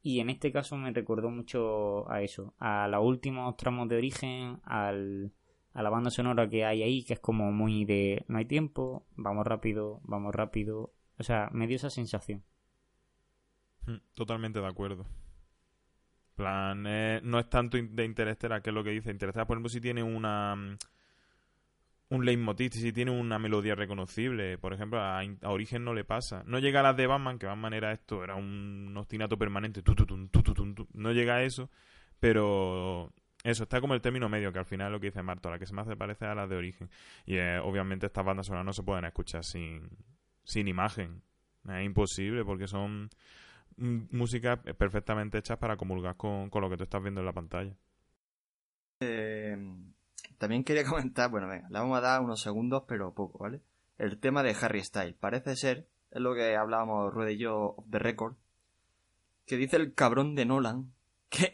Y en este caso me recordó mucho a eso, a los últimos tramos de origen, al, a la banda sonora que hay ahí, que es como muy de no hay tiempo, vamos rápido, vamos rápido. O sea, me dio esa sensación. Mm, Totalmente de acuerdo. plan, eh, no es tanto de Interstellar, que es lo que dice Interstellar. Por ejemplo, si tiene una mm, un leitmotiv, si tiene una melodía reconocible. Por ejemplo, a, Origen no le pasa. No llega a las de Batman, que Batman era esto, era un ostinato permanente. tu, tu, tu. No llega a eso, pero eso, está como el término medio, que al final es lo que dice Marto, la que se me hace parecer a las de Origen. Y eh, obviamente estas bandas sonoras no se pueden escuchar sin, sin imagen. Es imposible porque son músicas perfectamente hechas para comulgar con, con lo que tú estás viendo en la pantalla. Eh, también quería comentar, bueno, venga, le vamos a dar unos segundos, pero poco, ¿vale? El tema de Harry Styles. Parece ser, es lo que hablábamos Rueda y yo the record, que dice el cabrón de Nolan que,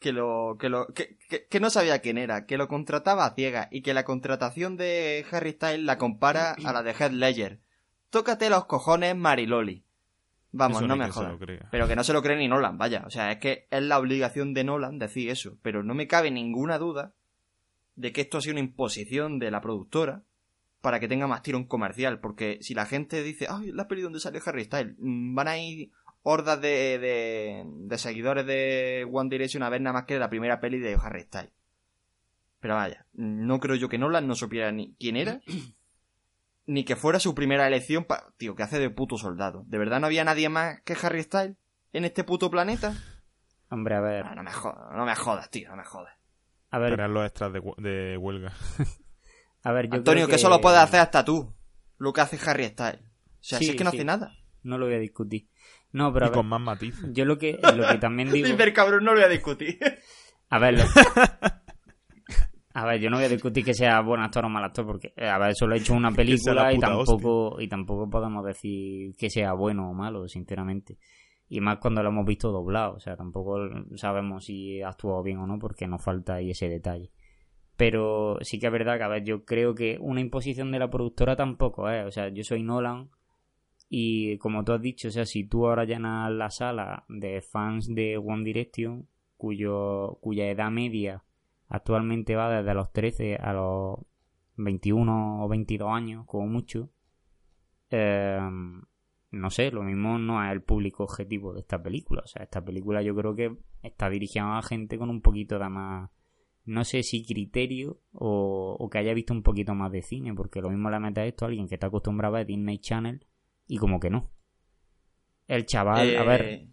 que lo, que lo, que, que- que no sabía quién era, que lo contrataba a ciega y que la contratación de Harry Styles la compara a la de Heath Ledger. Tócate los cojones, Mariloli. Vamos, Eso no me jodas. Pero que no se lo cree ni Nolan, vaya. O sea, es que es la obligación de Nolan decir eso. Pero no me cabe ninguna duda de que esto ha sido una imposición de la productora para que tenga más tirón comercial. Porque si la gente dice, ay, la peli donde sale Harry Styles, mm, van a ir hordas de, de, de seguidores de One Direction a ver nada más que la primera peli de Harry Styles. Pero vaya, no creo yo que Nolan no supiera ni quién era, ni que fuera su primera elección, pa- tío, que hace de puto soldado. ¿De verdad no había nadie más que Harry Styles en este puto planeta? Hombre, a ver, Ah, no me jodas, no me jodas, tío, no me jodas. a ver, Esperar los extras de, hu- de huelga. a ver, yo Antonio, creo que... eso lo puedes hacer hasta tú, lo que hace Harry Styles. O sea, Sí, si es que no sí. hace nada. No lo voy a discutir. No, pero a y ver, con más matices. yo lo que, lo que también digo... El cabrón, no lo voy a discutir. A ver, lo- a ver, yo no voy a discutir que sea buen actor o mal actor, porque, eh, a ver, solo he hecho una película la y tampoco, y tampoco podemos decir que sea bueno o malo, sinceramente. Y más cuando lo hemos visto doblado. O sea, tampoco sabemos si ha actuado bien o no porque nos falta ahí ese detalle. Pero sí que es verdad que, a ver, yo creo que una imposición de la productora tampoco es. O sea, yo soy Nolan y como tú has dicho, o sea, si tú ahora llenas la sala de fans de One Direction, cuyo, cuya edad media actualmente va desde los 13 a los 21 o 22 años, como mucho, eh, no sé, lo mismo no es el público objetivo de esta película. O sea, esta película yo creo que está dirigida a gente con un poquito de más no sé si criterio o, que haya visto un poquito más de cine, porque lo mismo le mete esto a alguien que está acostumbrado a Disney Channel y como que no. El chaval, a ver. Eh,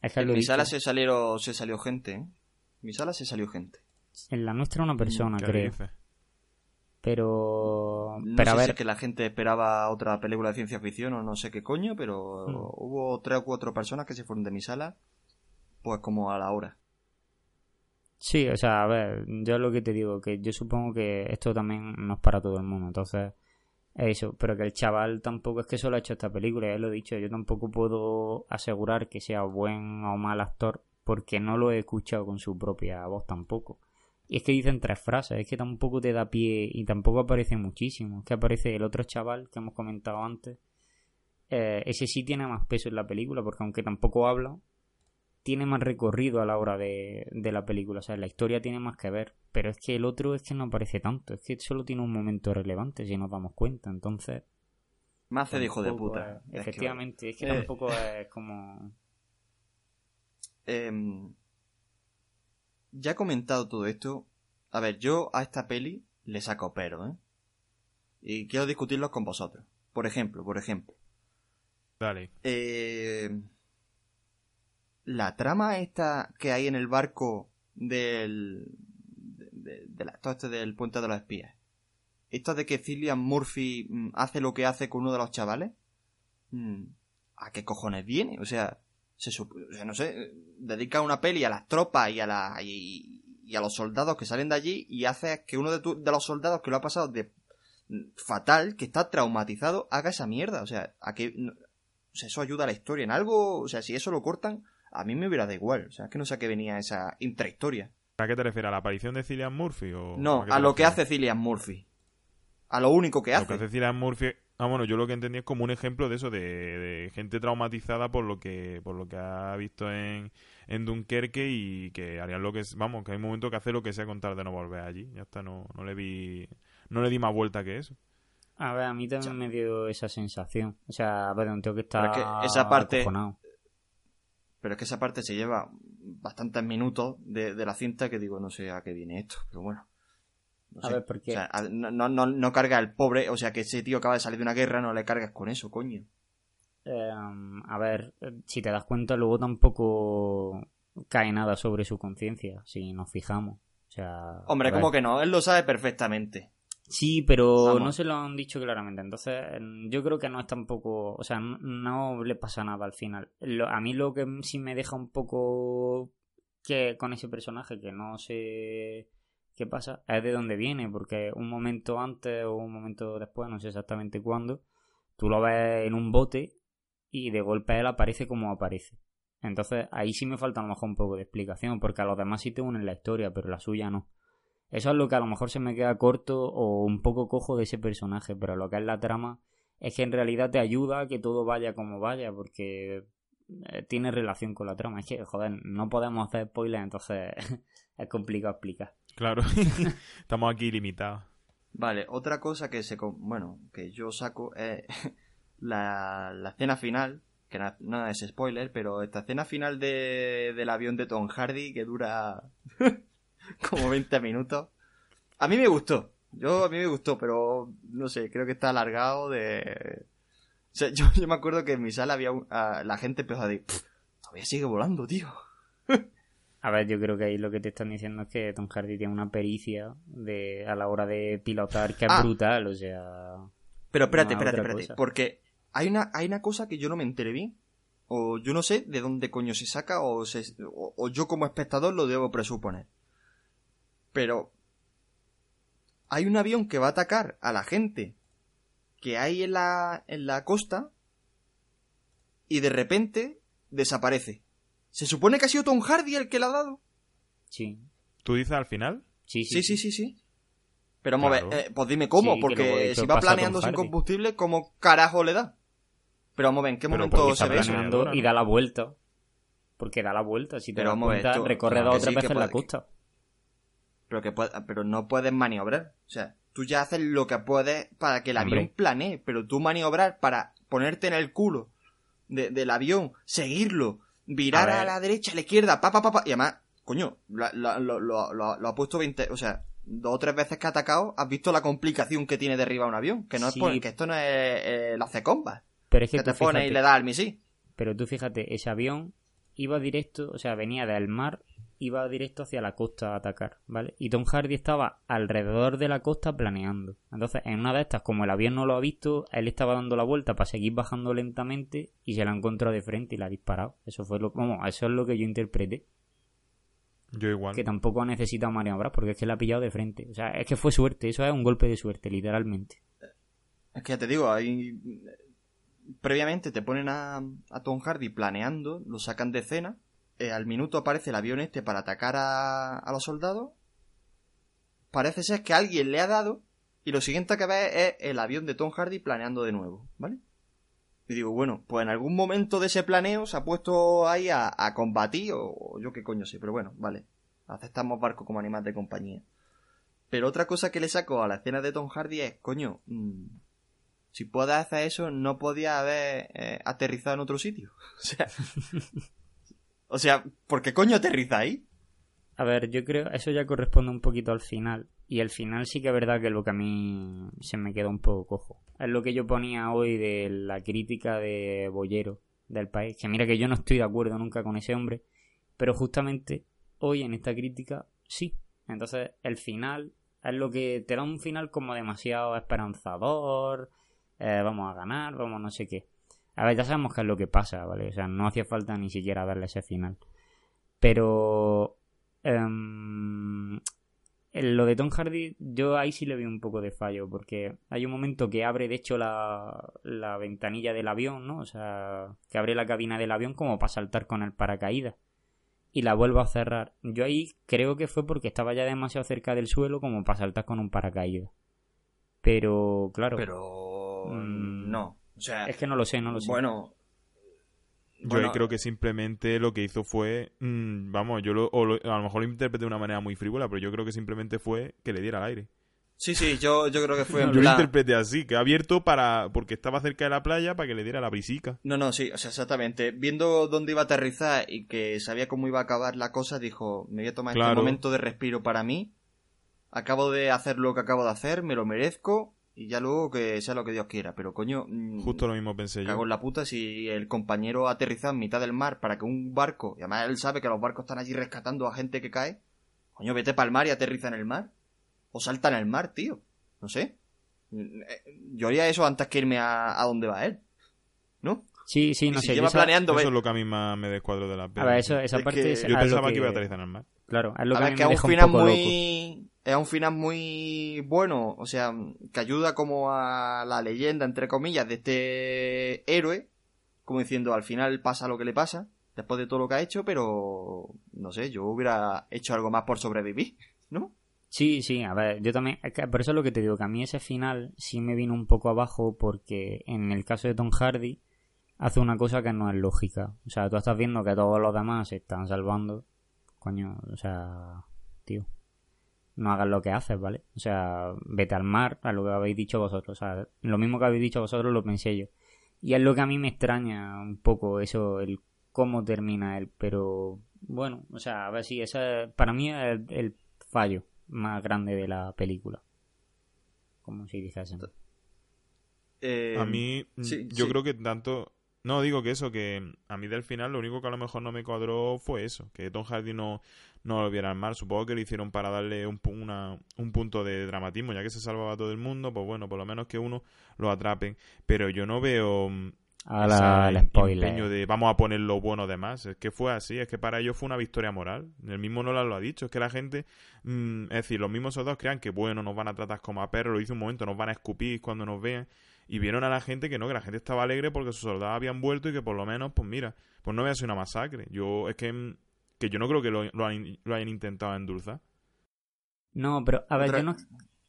en mi sala se, salieron, se salió gente, ¿eh? En mi sala se salió gente. En la nuestra una persona, creo. Pero. No pero sé a ver. Si es que la gente esperaba otra película de ciencia ficción o no sé qué coño, pero hmm. hubo tres o cuatro personas que se fueron de mi sala, pues como a la hora. Sí, o sea, a ver, yo lo que te digo, que yo supongo que esto también no es para todo el mundo, entonces eso, pero que el chaval tampoco es que solo ha hecho esta película, ya lo he dicho, yo tampoco puedo asegurar que sea buen o mal actor porque no lo he escuchado con su propia voz tampoco. Y es que dicen tres frases, es que tampoco te da pie y tampoco aparece muchísimo. Es que aparece el otro chaval que hemos comentado antes. Eh, ese sí tiene más peso en la película porque aunque tampoco habla, tiene más recorrido a la hora de, la película. O sea, la historia tiene más que ver. Pero es que el otro es que no aparece tanto. Es que solo tiene un momento relevante si nos damos cuenta. Entonces. Más de hijo de puta. efectivamente, es que, eh. tampoco es como. Em, ya he comentado todo esto. A ver, yo a esta peli le saco pero, ¿eh? Y quiero discutirlos con vosotros. Por ejemplo, por ejemplo. Dale. Eh la trama esta que hay en el barco del de, todo este del puente de los espías. Esto de que Cillian Murphy mm, hace lo que hace con uno de los chavales mm, ¿a qué cojones viene? o sea se no sé dedica una peli a las tropas y a la y, a los soldados que salen de allí y hace que uno de, de los soldados que lo ha pasado de mm, fatal que está traumatizado haga esa mierda. O sea a qué o sea, eso ayuda a la historia en algo o sea si eso lo cortan a mí me hubiera da igual. O sea, es que no sé a qué venía esa intrahistoria. ¿A qué te refieres? ¿A la aparición de Cillian Murphy? O no, a, lo que hace Cillian Murphy. A lo único que hace. Lo que hace Cillian Murphy. Ah, bueno, yo lo que entendí es como un ejemplo de eso, de, gente traumatizada por lo que por lo que ha visto en, en Dunkerque y que harían lo que es. Vamos, que hay un momento que hace lo que sea contar de no volver allí. Ya está, no, no le vi. No le di más vuelta que eso. A ver, a mí también me dio esa sensación. O sea, un tengo que estar. que esa parte. Pero es que esa parte se lleva bastantes minutos de, la cinta que digo, no sé a qué viene esto, pero bueno. a ver, ¿por qué? O sea, no, no, no carga el pobre, o sea, que ese tío acaba de salir de una guerra, no le cargas con eso, coño. Em, a ver, si te das cuenta, luego tampoco cae nada sobre su conciencia, si nos fijamos. O sea, Hombre, como que no, él lo sabe perfectamente. Sí, pero no se lo han dicho claramente. Entonces, yo creo que no es tampoco. O sea, no, le pasa nada al final. a mí lo que sí me deja un poco. que con ese personaje, que no sé qué pasa, es de dónde viene. Porque un momento antes o un momento después, no sé exactamente cuándo, tú lo ves en un bote y de golpe él aparece como aparece. Entonces, ahí sí me falta a lo mejor un poco de explicación, porque a los demás sí te unen la historia, pero la suya no. Eso es lo que a lo mejor se me queda corto o un poco cojo de ese personaje, pero lo que es la trama es que en realidad te ayuda a que todo vaya como vaya, porque eh, tiene relación con la trama. Es que, joder, no podemos hacer spoilers, entonces es complicado explicar. Claro, estamos aquí limitados. Vale, otra cosa que se bueno, que yo saco es la, la escena final, que no, es spoiler, pero esta escena final de, del avión de Tom Hardy que dura como 20 minutos. A mí me gustó. Yo, a mí me gustó, pero no sé, creo que está alargado de... yo, me acuerdo que en mi sala había la gente empezó a decir, todavía sigue volando, tío. A ver, yo creo que ahí lo que te están diciendo es que Tom Hardy tiene una pericia de, a la hora de pilotar que es ah. brutal, o sea... Pero espérate, espérate, espérate, porque hay una, hay una cosa que yo no me enteré bien, o yo no sé de dónde coño se saca, o, o yo como espectador lo debo presuponer. Pero hay un avión que va a atacar a la gente que hay en la, en la costa y de repente desaparece. ¿Se supone que ha sido Tom Hardy el que le ha dado? Sí. ¿Tú dices al final? Sí, Sí, sí. sí, sí, sí. Pero vamos a ver, eh, pues dime cómo, Sí, porque si va planeando sin combustible, ¿cómo carajo le da? Pero vamos a ver, ¿en qué Pero momento se ve eso? y da la vuelta. Porque da la vuelta. Si te Pero das vamos a ver, cuenta, recorre dos o tres veces la costa. Pero, que puede- pero no puedes maniobrar. O sea, tú ya haces lo que puedes para que el Hombre. avión planee, pero tú maniobrar para ponerte en el culo de- del avión, seguirlo, virar A la derecha, a la izquierda, pa, pa, pa, pa, y además, coño, lo, lo- lo- lo- ha puesto 20, o sea, dos o tres veces que ha atacado, has visto la complicación que tiene derribar un avión, que no Sí. es por- que esto no es eh, la C-Combat, Pero es que, te pone y le da al misil. Pero tú fíjate, ese avión iba directo, o sea, venía del mar, iba directo hacia la costa a atacar, ¿vale? Y Tom Hardy estaba alrededor de la costa planeando. Entonces, en una de estas, como el avión no lo ha visto, él estaba dando la vuelta para seguir bajando lentamente y se la encontró de frente y la ha disparado. Eso fue lo, vamos, eso es lo que yo interpreté. Yo igual. Que tampoco ha necesitado maniobrar porque es que la ha pillado de frente. O sea, es que fue suerte, eso es un golpe de suerte, literalmente. Es que ya te digo, ahí previamente te ponen a, a Tom Hardy planeando, lo sacan de escena, eh, al minuto aparece el avión este para atacar a, los soldados, parece ser que alguien le ha dado y lo siguiente que ves es el avión de Tom Hardy planeando de nuevo, ¿vale? Y digo, bueno, pues en algún momento de ese planeo se ha puesto ahí a, a combatir o, yo qué coño sé, pero bueno, vale, aceptamos barco como animal de compañía. Pero otra cosa que le saco a la escena de Tom Hardy es, coño, mm, si puedes hacer eso, no podía haber eh, aterrizado en otro sitio. O sea, o sea, ¿por qué coño aterriza ahí? A ver, yo creo, eso ya corresponde un poquito al final. Y el final sí que es verdad que lo que a mí se me quedó un poco cojo. Es lo que yo ponía hoy de la crítica de Bollero del país. Que mira que yo no estoy de acuerdo nunca con ese hombre. Pero justamente hoy en esta crítica sí. Entonces el final es lo que te da un final como demasiado esperanzador. eh, vamos a ganar, vamos no sé qué. A ver, ya sabemos qué es lo que pasa, ¿vale? O sea, no hacía falta ni siquiera darle ese final. Pero en lo de Tom Hardy, yo ahí sí le veo un poco de fallo, porque hay un momento que abre, de hecho, la, la ventanilla del avión, ¿no? O sea, que abre la cabina del avión como para saltar con el paracaídas. Y la vuelve a cerrar. Yo ahí creo que fue porque estaba ya demasiado cerca del suelo como para saltar con un paracaídas. Pero, claro. Pero Mm, no, o sea, Es que no lo sé, no lo sé. bueno, Yo bueno, creo que simplemente lo que hizo fue, mm, vamos, yo lo, o lo- a lo mejor lo interpreté de una manera muy frívola, pero yo creo que simplemente fue que le diera al aire. sí, sí, yo, yo creo que fue en Yo lo interpreté así, que abierto para porque estaba cerca de la playa para que le diera la brisica. No, no, sí, o sea, exactamente. Viendo dónde iba a aterrizar y que sabía cómo iba a acabar la cosa, dijo, me voy a tomar este momento de respiro para mí. Acabo de hacer lo que acabo de hacer, me lo merezco y ya luego que sea lo que Dios quiera. Pero coño, mm, Justo lo mismo pensé yo. cago en la puta si el compañero ha aterrizado en mitad del mar para que un barco, y además él sabe que los barcos están allí rescatando a gente que cae. Coño, vete para el mar y aterriza en el mar. O salta en el mar, tío. No sé. Mm, eh, Yo haría eso antes que irme a, a donde va él. ¿No? Sí, sí, Y no si sé. yo lleva esa- planeando, Eso es lo que a mí más me descuadro de la A peli. ver, eso, esa Es parte que es Yo pensaba que... iba a aterrizar en el mar. Claro, es lo a que a ver, mí que me es un deja un final poco loco. Es un final muy bueno, o sea, que ayuda como a la leyenda, entre comillas, de este héroe. Como diciendo, al final pasa lo que le pasa, después de todo lo que ha hecho, pero. No sé, yo hubiera hecho algo más por sobrevivir, ¿no? Sí, sí, a ver, yo también, por eso es lo que te digo, que a mí ese final sí me vino un poco abajo porque en el caso de Tom Hardy hace una cosa que no es lógica. O sea, tú estás viendo que todos los demás se están salvando. Coño, o sea, tío, no hagas lo que haces, ¿vale? O sea, vete al mar, a lo que habéis dicho vosotros. O sea, lo mismo que habéis dicho vosotros lo pensé yo. Y es lo que a mí me extraña un poco eso, el cómo termina él. Pero bueno, o sea, a ver si ese para mí es el, el fallo más grande de la película. Como si dijesen. Eh, A mí, sí, yo sí. creo que tanto... No, digo que eso, que a mí del final lo único que a lo mejor no me cuadró fue eso, que Tom Hardy no, no lo viera al mar. Supongo que lo hicieron para darle un, pu- una- un punto de dramatismo, ya que se salvaba todo el mundo, pues bueno, por lo menos que uno lo atrapen. Pero yo no veo... mm, a ese la, el spoiler. empeño de vamos a poner lo bueno de más. Es que fue así, es que para ellos fue una victoria moral. El mismo Nolan lo ha dicho, es que la gente, mm, es decir, los mismos soldados crean que bueno, nos van a tratar como a perros, lo dice un momento, nos van a escupir cuando nos vean. Y vieron a la gente que no, que la gente estaba alegre porque sus soldados habían vuelto y que por lo menos, pues mira, pues no había sido una masacre. Yo, es que, mm, que yo no creo que lo, lo, hayan intentado endulzar. No, pero a ver, Otra- yo no,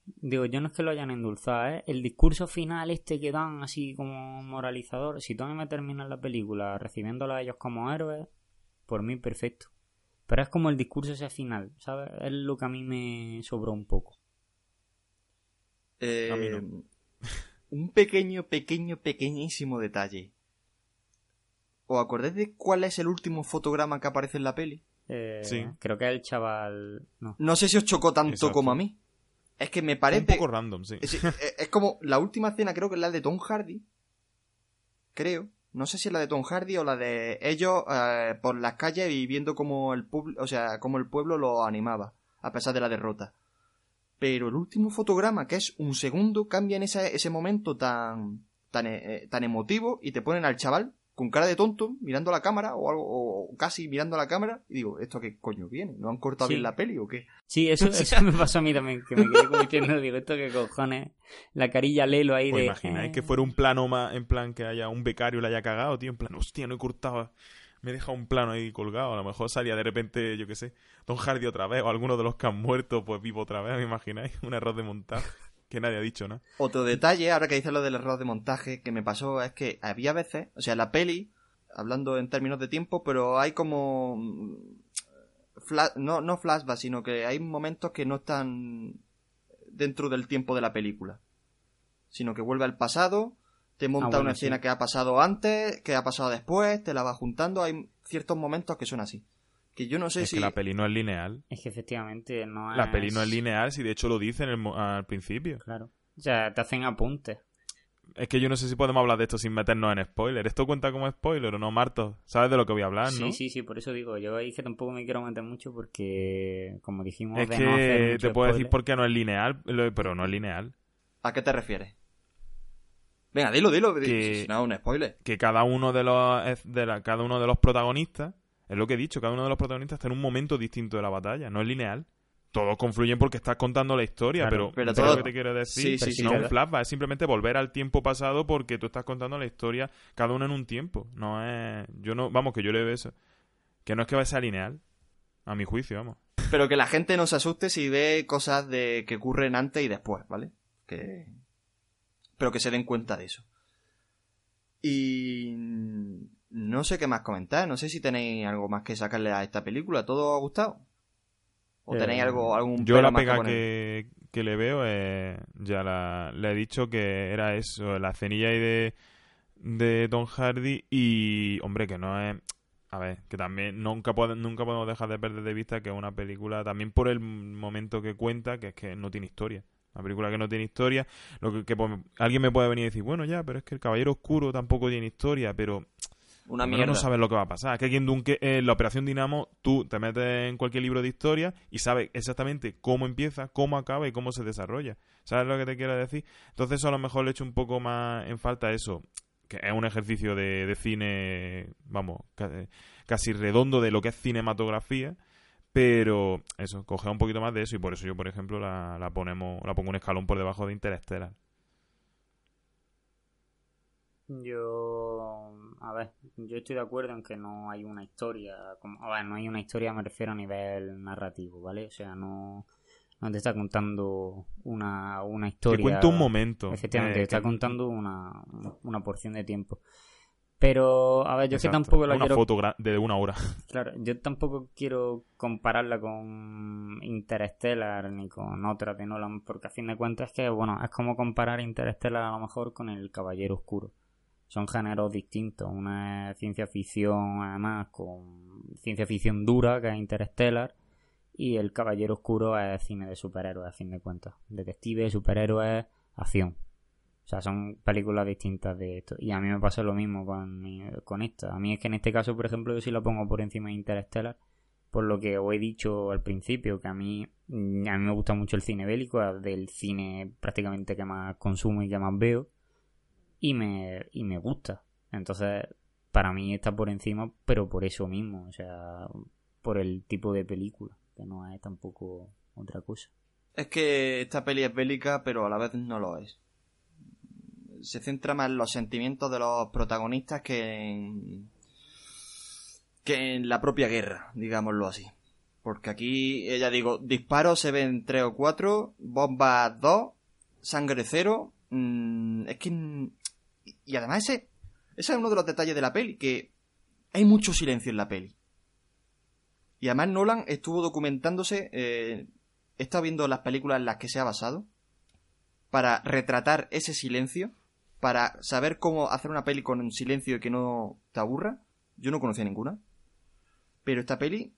digo, yo no es que lo hayan endulzado, ¿eh? El discurso final este que dan así como moralizador, si tú a mí me terminas la película recibiéndolo a ellos como héroes, por mí perfecto. Pero es como el discurso ese final, ¿sabes? Es lo que a mí me sobró un poco. Eh, A mí no. Un pequeño, pequeño, pequeñísimo detalle. ¿Os acordáis de cuál es el último fotograma que aparece en la peli? Eh, Sí. Creo que es el chaval... No. No sé si os chocó tanto Exacto. como a mí. Es que me Un parece... poco random, sí. Es como la última escena, creo que es la de Tom Hardy. Creo. No sé si es la de Tom Hardy o la de ellos eh, por las calles y viendo cómo el, pub- o sea, cómo el pueblo lo animaba, a pesar de la derrota. Pero el último fotograma, que es un segundo, cambia en ese, ese momento tan, tan, eh, tan emotivo y te ponen al chaval con cara de tonto mirando a la cámara o algo, o casi mirando a la cámara y digo, ¿esto qué coño viene? ¿No han cortado Sí. bien la peli o qué? Sí, eso, eso me pasó a mí también, que me quedé como diciendo, digo, esto qué cojones, la carilla lelo ahí ¿Os de... imagináis eh, que fuera un plano más, en plan que haya un becario y le haya cagado, tío? En plan, hostia, no he cortado. Me he dejado un plano ahí colgado. A lo mejor salía de repente, yo qué sé, Tom Hardy otra vez, o alguno de los que han muerto, pues vivo otra vez, ¿me imagináis? Un error de montaje que nadie ha dicho, ¿no? Otro detalle, ahora que dices lo del error de montaje, que me pasó es que había veces, o sea, la peli, hablando en términos de tiempo, pero hay como... mm, no, no flashback, sino que hay momentos que no están dentro del tiempo de la película. Sino que vuelve al pasado, te monta Ah, bueno, una sí. escena que ha pasado antes, que ha pasado después, te la va juntando, hay ciertos momentos que son así. Que yo no sé es si... que la peli no es lineal. Es que efectivamente no es... La peli no es lineal, si de hecho lo dice en el mo- al principio. Claro. O sea, te hacen apuntes. Es que yo no sé si podemos hablar de esto sin meternos en spoiler. ¿Esto cuenta como spoiler o no, Marto? ¿Sabes de lo que voy a hablar, no? Sí, sí, sí, por eso digo, yo ahí es que tampoco me quiero meter mucho porque, como dijimos, Es de no hacer que mucho te puedo decir por qué no es lineal, pero no es lineal. ¿A qué te refieres? Venga, dilo, dilo, Que- si no, un spoiler. que cada uno de los de la- cada uno de los protagonistas es lo que he dicho cada uno de los protagonistas está en un momento distinto de la batalla no es lineal. Todos confluyen porque estás contando la historia Claro, pero, pero ¿sabes todo- lo que te quiero decir Sí, sí, sí, no es un flashback es simplemente volver al tiempo pasado porque tú estás contando la historia cada uno en un tiempo. No es yo no vamos que yo le veo eso. Que no es que sea lineal a mi juicio vamos. Pero que la gente no se asuste si ve cosas de que ocurren antes y después, ¿vale? Que... Pero que se den cuenta de eso. Y no sé qué más comentar, no sé si tenéis algo más que sacarle a esta película. ¿Todo os ha gustado? ¿O Eh, tenéis algo, algún yo la pega que, que le veo es ya la, le he dicho que era eso la cenilla ahí de de Tom Hardy y hombre que no es a ver que también nunca pode- nunca podemos dejar de perder de vista que es una película también por el momento que cuenta que es que no tiene historia una película que no tiene historia lo que, que pues, alguien me puede venir y decir bueno ya pero es que el Caballero Oscuro tampoco tiene historia pero Una mierda. no sabes lo que va a pasar. Es que aquí en Dunque, en la Operación Dinamo, tú te metes en cualquier libro de historia y sabes exactamente cómo empieza, cómo acaba y cómo se desarrolla. ¿Sabes lo que te quiero decir? Entonces, eso a lo mejor le echo un poco más en falta eso, que es un ejercicio de, de cine, vamos, ca- casi redondo de lo que es cinematografía. Pero eso, coge un poquito más de eso y por eso yo, por ejemplo, la, la ponemos, la pongo un escalón por debajo de Interstellar. Yo, a ver, yo estoy de acuerdo en que no hay una historia, como, a ver, no hay una historia, me refiero a nivel narrativo, ¿vale? O sea, no, no te está contando una, una historia. Te cuento un momento. Efectivamente, eh, te está que- contando una, una porción de tiempo. Pero, a ver, yo que tampoco la una quiero foto gra- de una hora. Claro, yo tampoco quiero compararla con Interstellar ni con otras de Nolan, porque a fin de cuentas es que, bueno, es como comparar Interstellar a lo mejor con El Caballero Oscuro. Son géneros distintos. Una es ciencia ficción, además, con ciencia ficción dura, que es Interstellar, y El Caballero Oscuro es cine de superhéroes, a fin de cuentas. Detective, superhéroes, acción. O sea, son películas distintas de esto. Y a mí me pasa lo mismo con, con esta. A mí es que en este caso, por ejemplo, yo sí la pongo por encima de Interstellar. Por lo que os he dicho al principio, que a mí, a mí me gusta mucho el cine bélico, del cine prácticamente que más consumo y que más veo. Y me, y me gusta. Entonces, para mí está por encima, pero por eso mismo, o sea, por el tipo de película, que no es tampoco otra cosa. Es que esta peli es bélica, pero a la vez no lo es. Se centra más en los sentimientos de los protagonistas que en, que en la propia guerra, digámoslo así. Porque aquí, ya digo, disparos se ven tres o cuatro, bombas dos, sangre cero. Mm, es que. Y además, ese, es uno de los detalles de la peli, que hay mucho silencio en la peli. Y además, Nolan estuvo documentándose. Eh, estado viendo las películas en las que se ha basado. Para retratar ese silencio. Para saber cómo hacer una peli con silencio y que no te aburra. Yo no conocía ninguna. Pero esta peli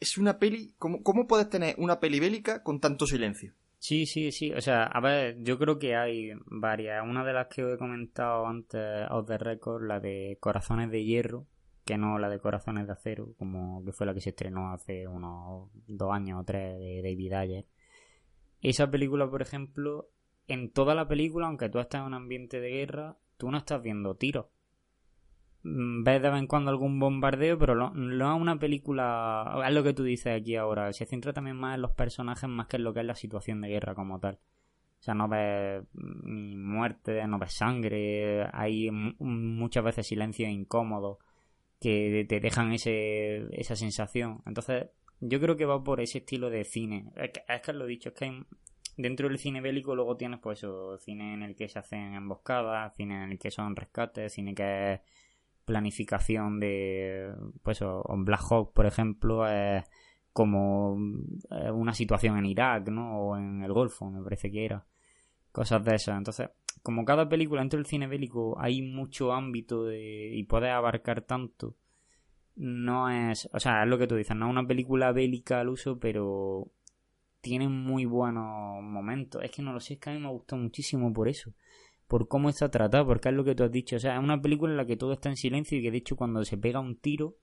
es una peli. ¿cómo, ¿Cómo puedes tener una peli bélica con tanto silencio? Sí, sí, sí. O sea, a ver, yo creo que hay varias. Una de las que he comentado antes, Out the Record, la de Corazones de Hierro, que no la de Corazones de Acero, como que fue la que se estrenó hace unos dos años o tres de David Ayer. Esa película, por ejemplo, en toda la película, aunque tú estás en un ambiente de guerra, tú no estás viendo tiros. Mm, ves de vez en cuando algún bombardeo, pero no, es una película. Es lo que tú dices aquí ahora. Se centra también más en los personajes más que en lo que es la situación de guerra como tal. O sea, no ves ni muerte, no ves sangre. Hay muchas veces silencio incómodo que te dejan ese, esa sensación. Entonces, yo creo que va por ese estilo de cine. Es que, es que lo he dicho, es que hay, dentro del cine bélico luego tienes pues eso, cine en el que se hacen emboscadas, cine en el que son rescates, cine que es planificación de, pues, o, Black Hawk, por ejemplo, es como una situación en Irak, ¿no? O en el Golfo, me parece que era. Cosas de esas. Entonces, como cada película dentro del cine bélico hay mucho ámbito de, y puede abarcar tanto, no es, o sea, es lo que tú dices, no es una película bélica al uso, pero tiene muy buenos momentos. Es que no lo sé, es que a mí me gustó muchísimo por eso por cómo está tratado, porque es lo que tú has dicho. O sea, es una película en la que todo está en silencio y que de hecho cuando se pega un tiro,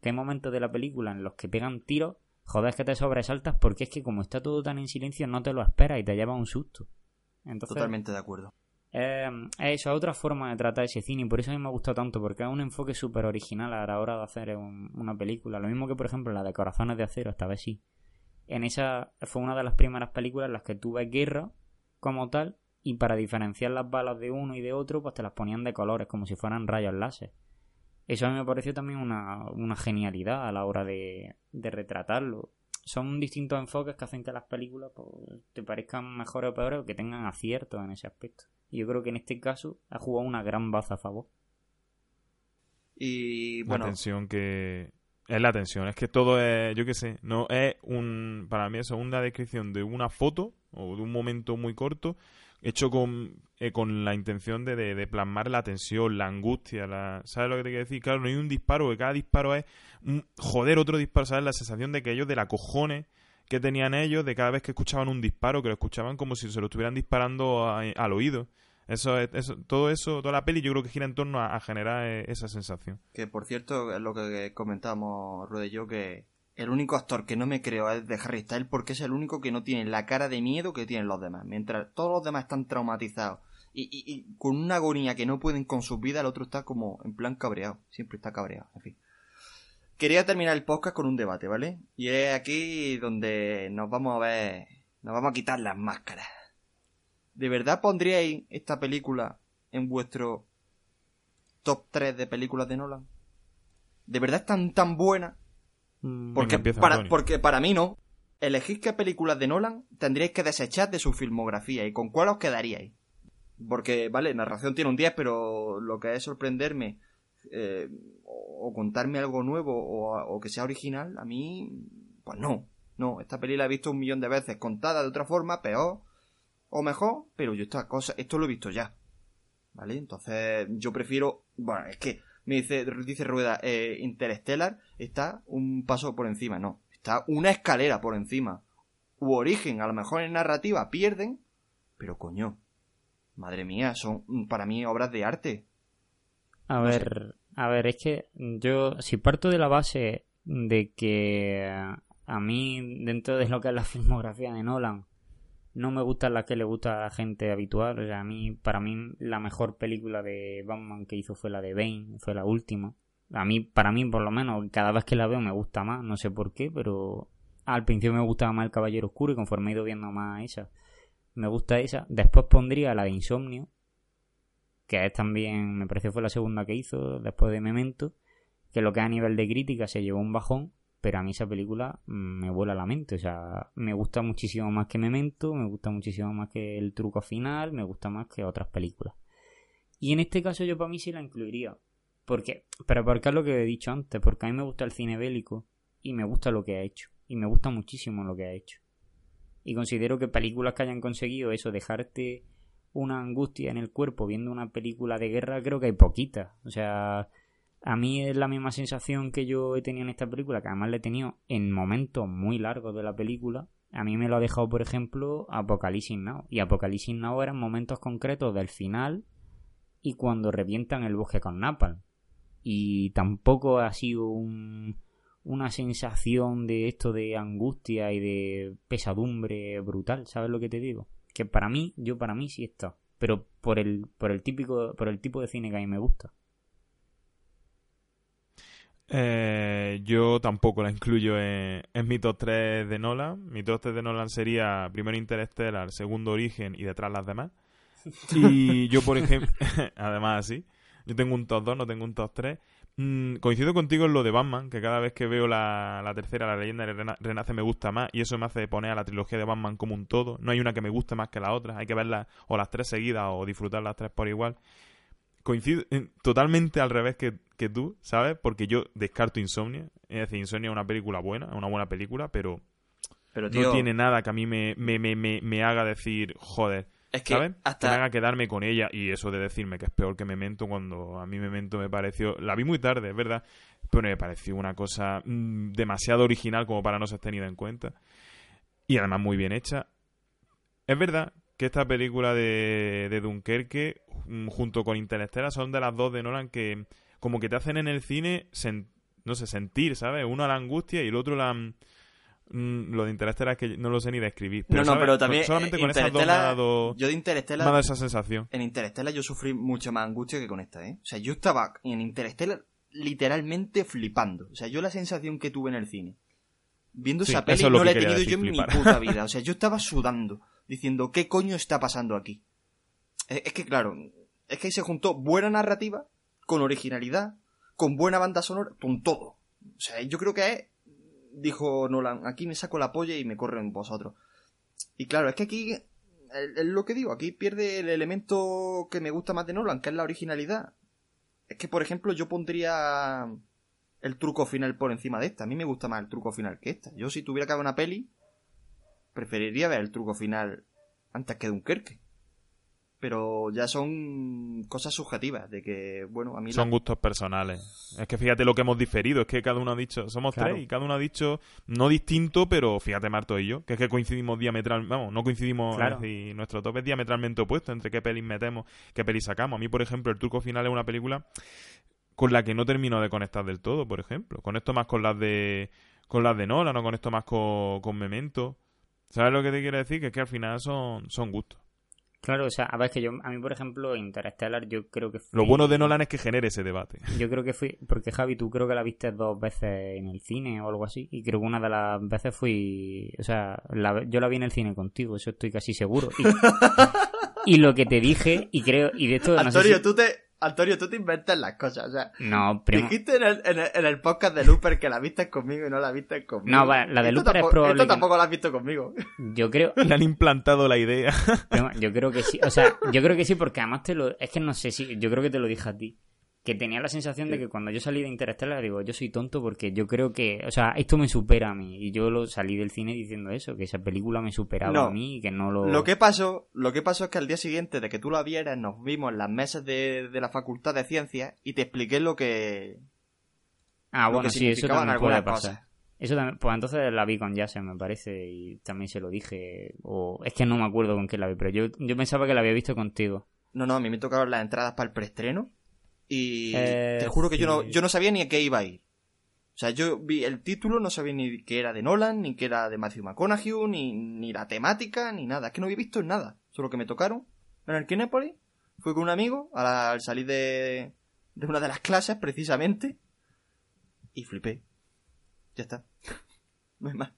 que hay momentos de la película en los que pegan tiros, joder, es que te sobresaltas porque es que como está todo tan en silencio no te lo esperas y te lleva un susto. Entonces, Totalmente de acuerdo. Eh, eso, es otra forma de tratar ese cine y por eso a mí me ha gustado tanto, porque es un enfoque súper original a la hora de hacer una película. Lo mismo que, por ejemplo, la de Corazones de Acero, esta vez sí. En esa fue una de las primeras películas en las que tuve guerra como tal y para diferenciar las balas de uno y de otro, pues te las ponían de colores, como si fueran rayos láser. Eso a mí me pareció también una, genialidad a la hora de, retratarlo. Son distintos enfoques que hacen que las películas pues, te parezcan mejores o peores o que tengan aciertos en ese aspecto. Y yo creo que en este caso ha jugado una gran baza a favor. Y bueno. La tensión que. Es la tensión, es que todo es, yo qué sé, no es un, para mí eso es una descripción de una foto o de un momento muy corto hecho con, eh, con la intención de, de, plasmar la tensión, la angustia, la, ¿sabes lo que te quiero decir? Claro, no hay un disparo, que cada disparo es, joder, otro disparo, ¿sabes? La sensación de que ellos, de la cojones que tenían ellos, de cada vez que escuchaban un disparo, que lo escuchaban como si se lo estuvieran disparando al oído. Eso, es, eso, todo eso, toda la peli yo creo que gira en torno a, generar eh, esa sensación. Que por cierto, es lo que comentamos Rude y yo, que el único actor que no me creo es de Harry Styles porque es el único que no tiene la cara de miedo que tienen los demás. Mientras todos los demás están traumatizados y, con una agonía que no pueden con su vida, el otro está como en plan cabreado. Siempre está cabreado, en fin. Quería terminar el podcast con un debate, ¿vale? Y es aquí donde nos vamos a ver, nos vamos a quitar las máscaras. ¿De verdad pondríais esta película en vuestro top 3 de películas de Nolan? ¿De verdad es tan, tan buena Mm, porque, para, porque para mí no. Elegís qué películas de Nolan tendríais que desechar de su filmografía y con cuál os quedaríais. Porque, vale, narración tiene un 10, pero lo que es sorprenderme eh, o contarme algo nuevo o, que sea original, a mí, pues no. No, esta peli la he visto un millón de veces, contada de otra forma, peor o mejor, pero yo esta cosa, esto lo he visto ya. ¿Vale? Entonces, yo prefiero, bueno, es que me dice, dice Rueda, eh, Interstellar está un paso por encima. No, está una escalera por encima. U origen, a lo mejor en narrativa pierden, pero coño, madre mía, son para mí obras de arte. A ver, a ver, es que yo, si parto de la base de que a mí, dentro de lo que es la filmografía de Nolan, no me gustan las que le gusta a la gente habitual. O sea, a mí, para mí, la mejor película de Batman que hizo fue la de Bane, fue la última. A mí, para mí, por lo menos, cada vez que la veo me gusta más, no sé por qué, pero al principio me gustaba más el Caballero Oscuro y conforme he ido viendo más esa, me gusta esa. Después pondría la de Insomnio, que es también, me parece fue la segunda que hizo después de Memento, que lo que a nivel de crítica se llevó un bajón, pero a mí esa película me vuela la mente, o sea, me gusta muchísimo más que Memento, me gusta muchísimo más que el truco final, me gusta más que otras películas. Y en este caso yo para mí sí la incluiría, porque, porque es lo que he dicho antes, porque a mí me gusta el cine bélico y me gusta lo que ha hecho. Y me gusta muchísimo lo que ha hecho. Y considero que películas que hayan conseguido eso, dejarte una angustia en el cuerpo viendo una película de guerra, creo que hay poquitas. O sea, a mí es la misma sensación que yo he tenido en esta película, que además la he tenido en momentos muy largos de la película. A mí me lo ha dejado, por ejemplo, Apocalipsis Now. Y Apocalipsis Now eran momentos concretos del final y cuando revientan el bosque con Napalm y tampoco ha sido una sensación de esto de angustia y de pesadumbre brutal, ¿sabes lo que te digo? Que para mí, yo para mí sí está, pero por el por el típico por el tipo de cine que a mí me gusta. Eh, yo tampoco la incluyo en, en, mi top 3 de Nolan. Mi top 3 de Nolan sería primero Interstellar, segundo Origen y detrás las demás. Y yo, por ejemplo, además así. Yo tengo un top 2, no tengo un top 3. Mm, coincido contigo en lo de Batman, que cada vez que veo la, la tercera, la leyenda de Renace, me gusta más, y eso me hace poner a la trilogía de Batman como un todo. No hay una que me guste más que la otra, hay que verlas o las tres seguidas o disfrutar las tres por igual. Coincido totalmente al revés que, que, tú, ¿sabes? Porque yo descarto Insomnia. Es decir, Insomnia es una película buena, una buena película, pero, pero no tiene nada que a mí me, me, me, me haga decir, joder, es que hasta... Que me haga quedarme con ella y eso de decirme que es peor que Memento cuando a mí Memento me pareció... La vi muy tarde, es verdad, pero me pareció una cosa mm, demasiado original como para no ser tenida en cuenta. Y además muy bien hecha. Es verdad que esta película de, de Dunkerque mm, junto con Interstellar son de las dos de Nolan que como que te hacen en el cine, no sé, sentir, ¿sabes? Uno la angustia y el otro la Mm, lo de Interstellar es que no lo sé ni describir. Pero no, no, pero también. Solamente con esas dos me ha dado. Yo de Interstellar. Me ha dado esa sensación. En Interstellar yo sufrí mucha más angustia que con esta, ¿eh? O sea, yo estaba en Interstellar literalmente flipando. O sea, yo la sensación que tuve en el cine. Viendo esa peli no la he tenido yo en mi puta vida. O sea, yo estaba sudando, diciendo, ¿qué coño está pasando aquí? Es que, claro, es que ahí se juntó buena narrativa, con originalidad, con buena banda sonora, con todo. O sea, yo creo que es dijo Nolan, aquí me saco la polla y me corren vosotros. Y claro, es que aquí, es lo que digo, aquí pierde el elemento que me gusta más de Nolan, que es la originalidad. Es que, por ejemplo, yo pondría el truco final por encima de esta. A mí me gusta más el truco final que esta. Yo si tuviera que hacer una peli, preferiría ver el truco final antes que Dunkerque pero ya son cosas subjetivas de que bueno a mí son gustos personales es que fíjate lo que hemos diferido es que cada uno ha dicho somos tres y cada uno ha dicho no distinto pero fíjate Marto y yo que es que coincidimos diametralmente vamos no coincidimos claro. es nuestro top es diametralmente opuesto entre qué pelis metemos qué pelis sacamos a mí por ejemplo el truco final es una película con la que no termino de conectar del todo por ejemplo con esto más con las de con las de Nolan o con esto más con, con Memento ¿sabes lo que te quiero decir? que es que al final son son gustos Claro, o sea, a ver, que yo, a mí, por ejemplo, Interstellar, yo creo que Lo bueno de Nolan es que genere ese debate. Yo creo que fui, porque Javi, tú creo que la viste dos veces en el cine o algo así, y creo que una de las veces fui, o sea, yo la vi en el cine contigo, eso estoy casi seguro. Y, lo que te dije, y creo, y de esto... Antonio, tú te, Antonio, tú te inventas las cosas, o sea. No, Dijiste en el, en, el, podcast de Looper que la viste conmigo y no la viste conmigo. No, la de Looper es probable. Esto tampoco la has visto conmigo. Yo creo. Le han implantado la idea. Yo creo que sí. O sea, yo creo que sí, porque además te lo. Es que no sé si. Yo creo que te lo dije a ti que tenía la sensación de que cuando yo salí de Interstellar digo, yo soy tonto porque yo creo que, o sea, esto me supera a mí. Y yo lo salí del cine diciendo eso, que esa película me superaba a mí y que no lo... Lo que pasó, lo que pasó es que al día siguiente de que tú la vieras nos vimos en las mesas de, la Facultad de Ciencias y te expliqué lo que... Ah, bueno, sí, eso también puede pasar. Eso también, pues entonces la vi con Jason, me parece, y también se lo dije. O es que no me acuerdo con qué la vi, pero yo, yo pensaba que la había visto contigo. No, no, a mí me tocaron las entradas para el preestreno y te eh, juro que yo, no, yo no sabía ni a qué iba a ir. O sea, yo vi el título, no sabía ni que era de Nolan, ni que era de Matthew McConaughey, ni, ni la temática, ni nada. Es que no había visto nada. Solo que me tocaron en el Kinépolis. Fui con un amigo al salir de, de una de las clases, precisamente. Y flipé. Ya está. no hay más.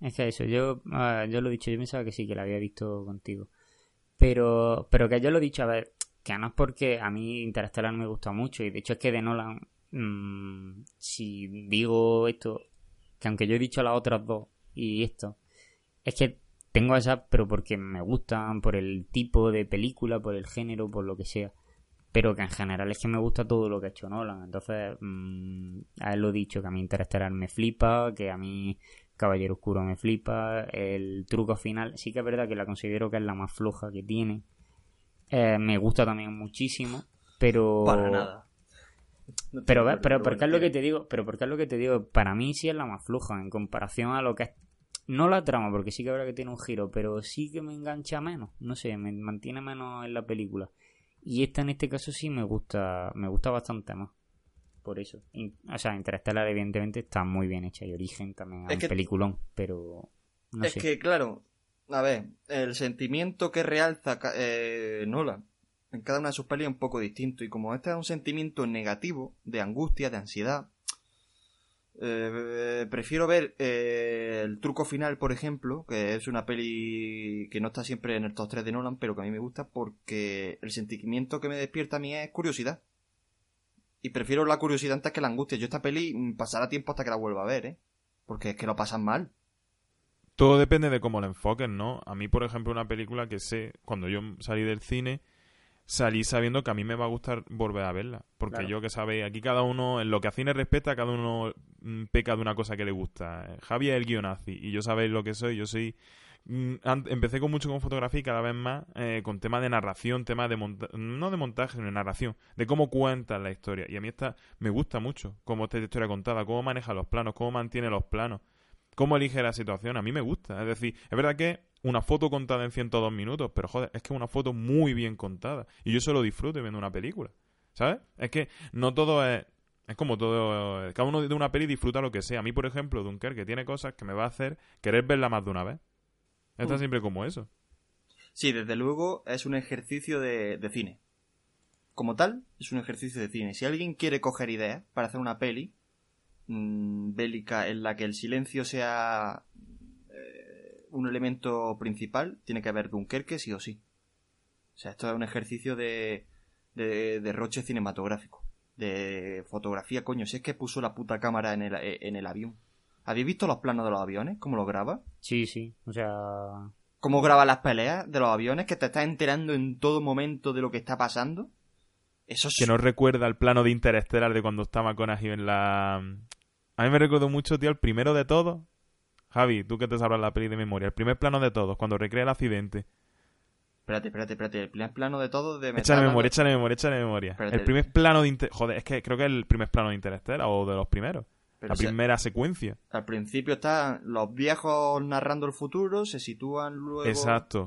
Es que eso, yo, ah, yo lo he dicho, yo pensaba que sí, que la había visto contigo. Pero, pero que yo lo he dicho, a ver, que es porque a mí Interstellar me gusta mucho, y de hecho es que de Nolan, mmm, si digo esto, que aunque yo he dicho las otras dos y esto, es que tengo esas, pero porque me gustan, por el tipo de película, por el género, por lo que sea. Pero que en general es que me gusta todo lo que ha hecho Nolan. Entonces, mmm, a él lo he dicho, que a mí Interstellar me flipa, que a mí Caballero Oscuro me flipa. El truco final, sí que es verdad que la considero que es la más floja que tiene. Eh, me gusta también muchísimo, pero. Para nada. No pero, pero, pero, ¿por qué es lo que te digo? Pero ¿por qué es lo que te digo? Para mí sí es la más floja en comparación a lo que es. No la trama, porque sí que es verdad que tiene un giro, pero sí que me engancha menos. No sé, me mantiene menos en la película. Y esta en este caso sí me gusta, me gusta bastante más por eso. o sea, Interstellar evidentemente está muy bien hecha y Origen también es un peliculón, pero no es que claro, a ver, el sentimiento que realza eh, Nolan en cada una de sus pelis es un poco distinto y como este es un sentimiento negativo, de angustia, de ansiedad, eh, prefiero ver eh, el truco final, por ejemplo, que es una peli que no está siempre en el top 3 de Nolan, pero que a mí me gusta porque el sentimiento que me despierta a mí es curiosidad. Y prefiero la curiosidad antes que la angustia. Yo esta peli mm, pasará tiempo hasta que la vuelva a ver, ¿eh? Porque es que lo pasan mal. Todo depende de cómo la enfoquen, ¿no? A mí, por ejemplo, una película que sé, cuando yo salí del cine, salí sabiendo que a mí me va a gustar volver a verla. Porque yo que sabéis, aquí cada uno, en lo que a cine respecta, cada uno mm, peca de una cosa que le gusta. Javi es el guionazi, y yo sabéis lo que soy, yo soy Mm, empecé con mucho con fotografía y cada vez más eh, con temas de narración, temas de montaje, no de montaje, sino de narración, de cómo cuentan la historia. Y a mí esta me gusta mucho cómo está la historia contada, cómo maneja los planos, cómo mantiene los planos, cómo elige la situación. A mí me gusta. Es decir, es verdad que una foto contada en 102 minutos, pero joder, es que es una foto muy bien contada. Y yo solo disfruto viendo una película. ¿Sabes? Es que no todo es es como todo. Cada uno de una peli disfruta lo que sea. A mí, por ejemplo, Dunker, que tiene cosas que me va a hacer querer verla más de una vez. Está siempre como eso. Sí, desde luego es un ejercicio de, cine. Como tal, es un ejercicio de cine. Si alguien quiere coger ideas para hacer una peli mmm, bélica en la que el silencio sea eh, un elemento principal, tiene que haber Dunkerque sí o sí. O sea, esto es un ejercicio de, de, de roche cinematográfico. De fotografía, coño. Si es que puso la puta cámara en el, en el avión. ¿Habéis visto los planos de los aviones? ¿Cómo los graba? Sí, sí. O sea. ¿Cómo graba las peleas de los aviones? Que te estás enterando en todo momento de lo que está pasando. Eso Que nos recuerda al plano de Interestelar de cuando estaba con Agio en la. A mí me recuerdo mucho, tío, el primero de todos. Javi, tú que te sabrás la peli de memoria. El primer plano de todos, cuando recrea el accidente. Espérate, espérate, espérate. El primer plano de todos de Échale memoria, échale memoria, échale memoria. El primer plano de Inter... Joder, es que creo que es el primer plano de Interestelar o de los primeros la primera secuencia. Al principio están los viejos narrando el futuro, se sitúan luego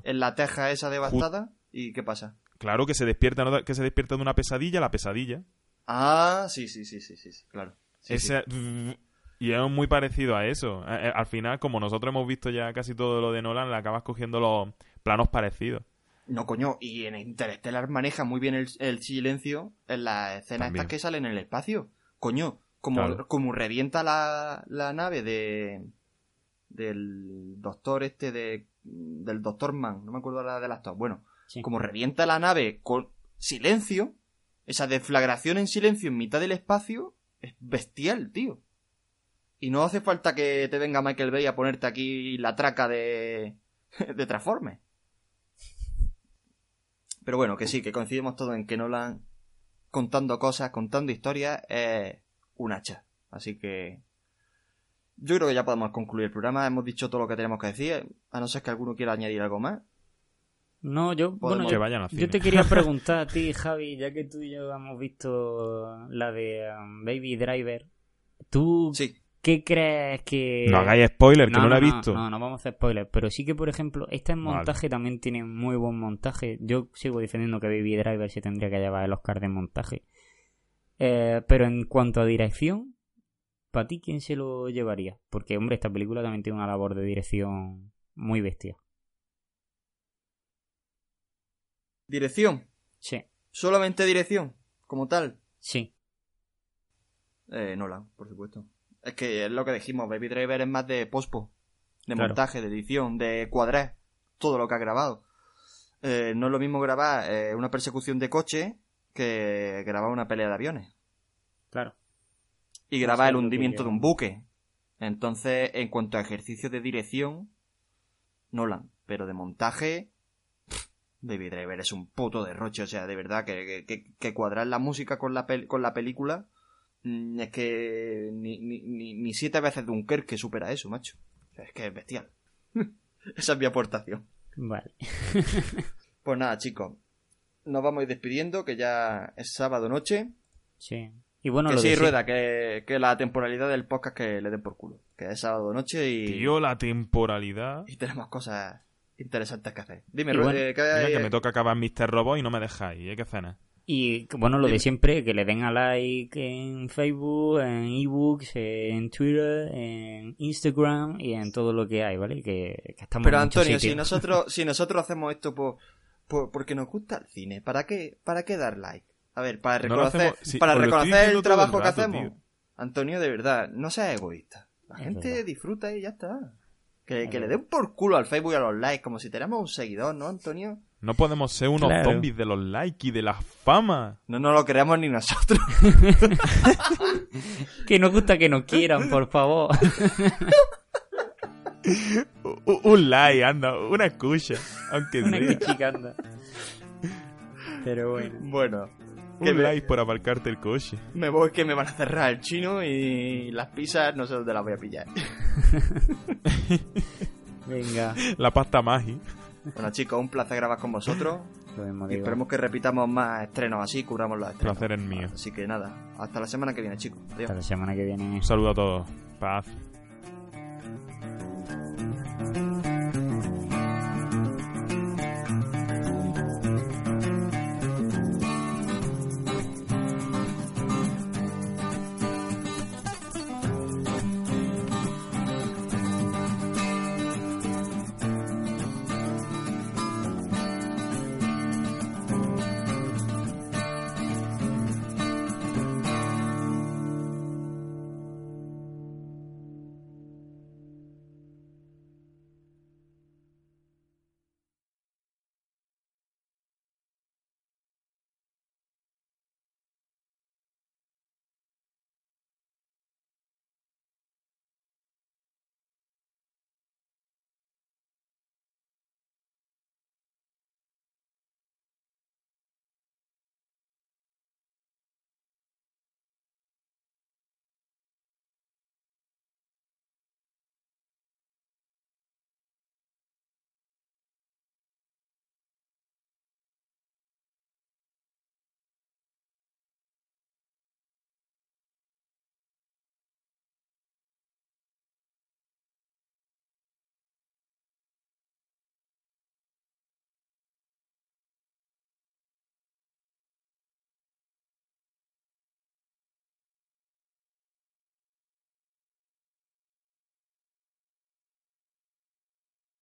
en la teja esa devastada. ¿Y qué pasa? Claro que se despierta, que se despierta de una pesadilla, la pesadilla. Ah, sí, sí, sí, sí, sí, claro. Y es muy parecido a eso. Eh, eh, al final, como nosotros hemos visto ya casi todo lo de Nolan, le acabas cogiendo los planos parecidos. No, coño, y en Interstellar maneja muy bien el, silencio en las escenas estas que salen en el espacio. Coño, como, como revienta la, la nave de del doctor este de del doctor Man, no me acuerdo la del actor. Bueno, como revienta la nave con silencio, esa deflagración en silencio en mitad del espacio es bestial, tío. Y no hace falta que te venga Michael Bay a ponerte aquí la traca de de Transforme. Pero bueno, que sí, que coincidimos todos en que Nolan contando cosas, contando historias, es un hacha. Así que yo creo que ya podemos concluir el programa. Hemos dicho todo lo que tenemos que decir. A no ser que alguno quiera añadir algo más. No, yo, bueno, yo, te quería preguntar a ti, Javi, ya que tú y yo hemos visto la de um, Baby Driver. ¿Tú qué crees que.? No hagáis spoiler, que no, la he visto. No, no vamos a hacer spoiler. Pero sí que, por ejemplo, este montaje también tiene muy buen montaje. Yo sigo defendiendo que Baby Driver se tendría que llevar el Oscar de montaje. Eh, pero en cuanto a dirección, ¿para ti quién se lo llevaría? Porque, hombre, esta película también tiene una labor de dirección muy bestia. Dirección. Sí, Solamente dirección, como tal. sí, Eh, Nolan, por supuesto. Es que es lo que dijimos, Baby Driver es más de pospo, de Claro. montaje, de edición, de cuadrar, todo lo que ha grabado. Eh, no es lo mismo grabar eh, una persecución de coche que grabar una pelea de aviones. claro. Y grabar el hundimiento de un buque. Entonces, en cuanto a ejercicio de dirección, Nolan. Pero de montaje, Baby Driver es un puto derroche. O sea, de verdad, que, que- cuadrar la música con la, pel- con la película mm, es que ni, ni, ni, ni siete veces Dunkerque supera eso, macho. O sea, es que es bestial. Esa es mi aportación. Vale. Pues nada, chicos. Nos vamos a ir despidiendo, que ya es sábado noche. Sí. Y bueno, que lo sí- rueda, que, que la temporalidad del podcast que le den por culo. Que es sábado noche y, Tío, la temporalidad. y tenemos cosas interesantes que hacer. Dime, bueno, eh, ¿qué Mira que me toca acabar Mr. Robot y no me dejáis. Hay que cenar. Y bueno, lo de siempre, que le den a like en Facebook, en ebooks, en Twitter, en Instagram y en todo lo que hay, ¿vale? Que, que estamos Pero en Antonio, si nosotros, si nosotros hacemos esto por, por- porque nos gusta el cine, ¿para qué, ¿para qué dar like? A ver, para No reconocer, hacemos- sí, para reconocer el trabajo que hacemos. tío. Antonio, de verdad, no seas egoísta. La Es gente verdad. disfruta y ya está. Que, que le den por culo al Facebook y a los likes, como si tenemos un seguidor, ¿no, Antonio? No podemos ser unos Claro. zombies de los likes y de la fama. No nos lo creamos ni nosotros. Que nos gusta que nos quieran, por favor. Un like, anda, una escucha. Aunque Una sea. chica anda. Pero bueno. bueno, Un me- like por aparcarte el coche. me voy que me van a cerrar el chino y las pizzas no sé dónde las voy a pillar. Venga. La pasta magi. Bueno chicos, un placer grabar con vosotros. Mismo Y esperemos que repitamos más estrenos así, cubramos los estrenos. Placer es mío. Así que nada, hasta la semana que viene chicos. Adiós. Hasta la semana que viene. Un saludo a todos. Paz.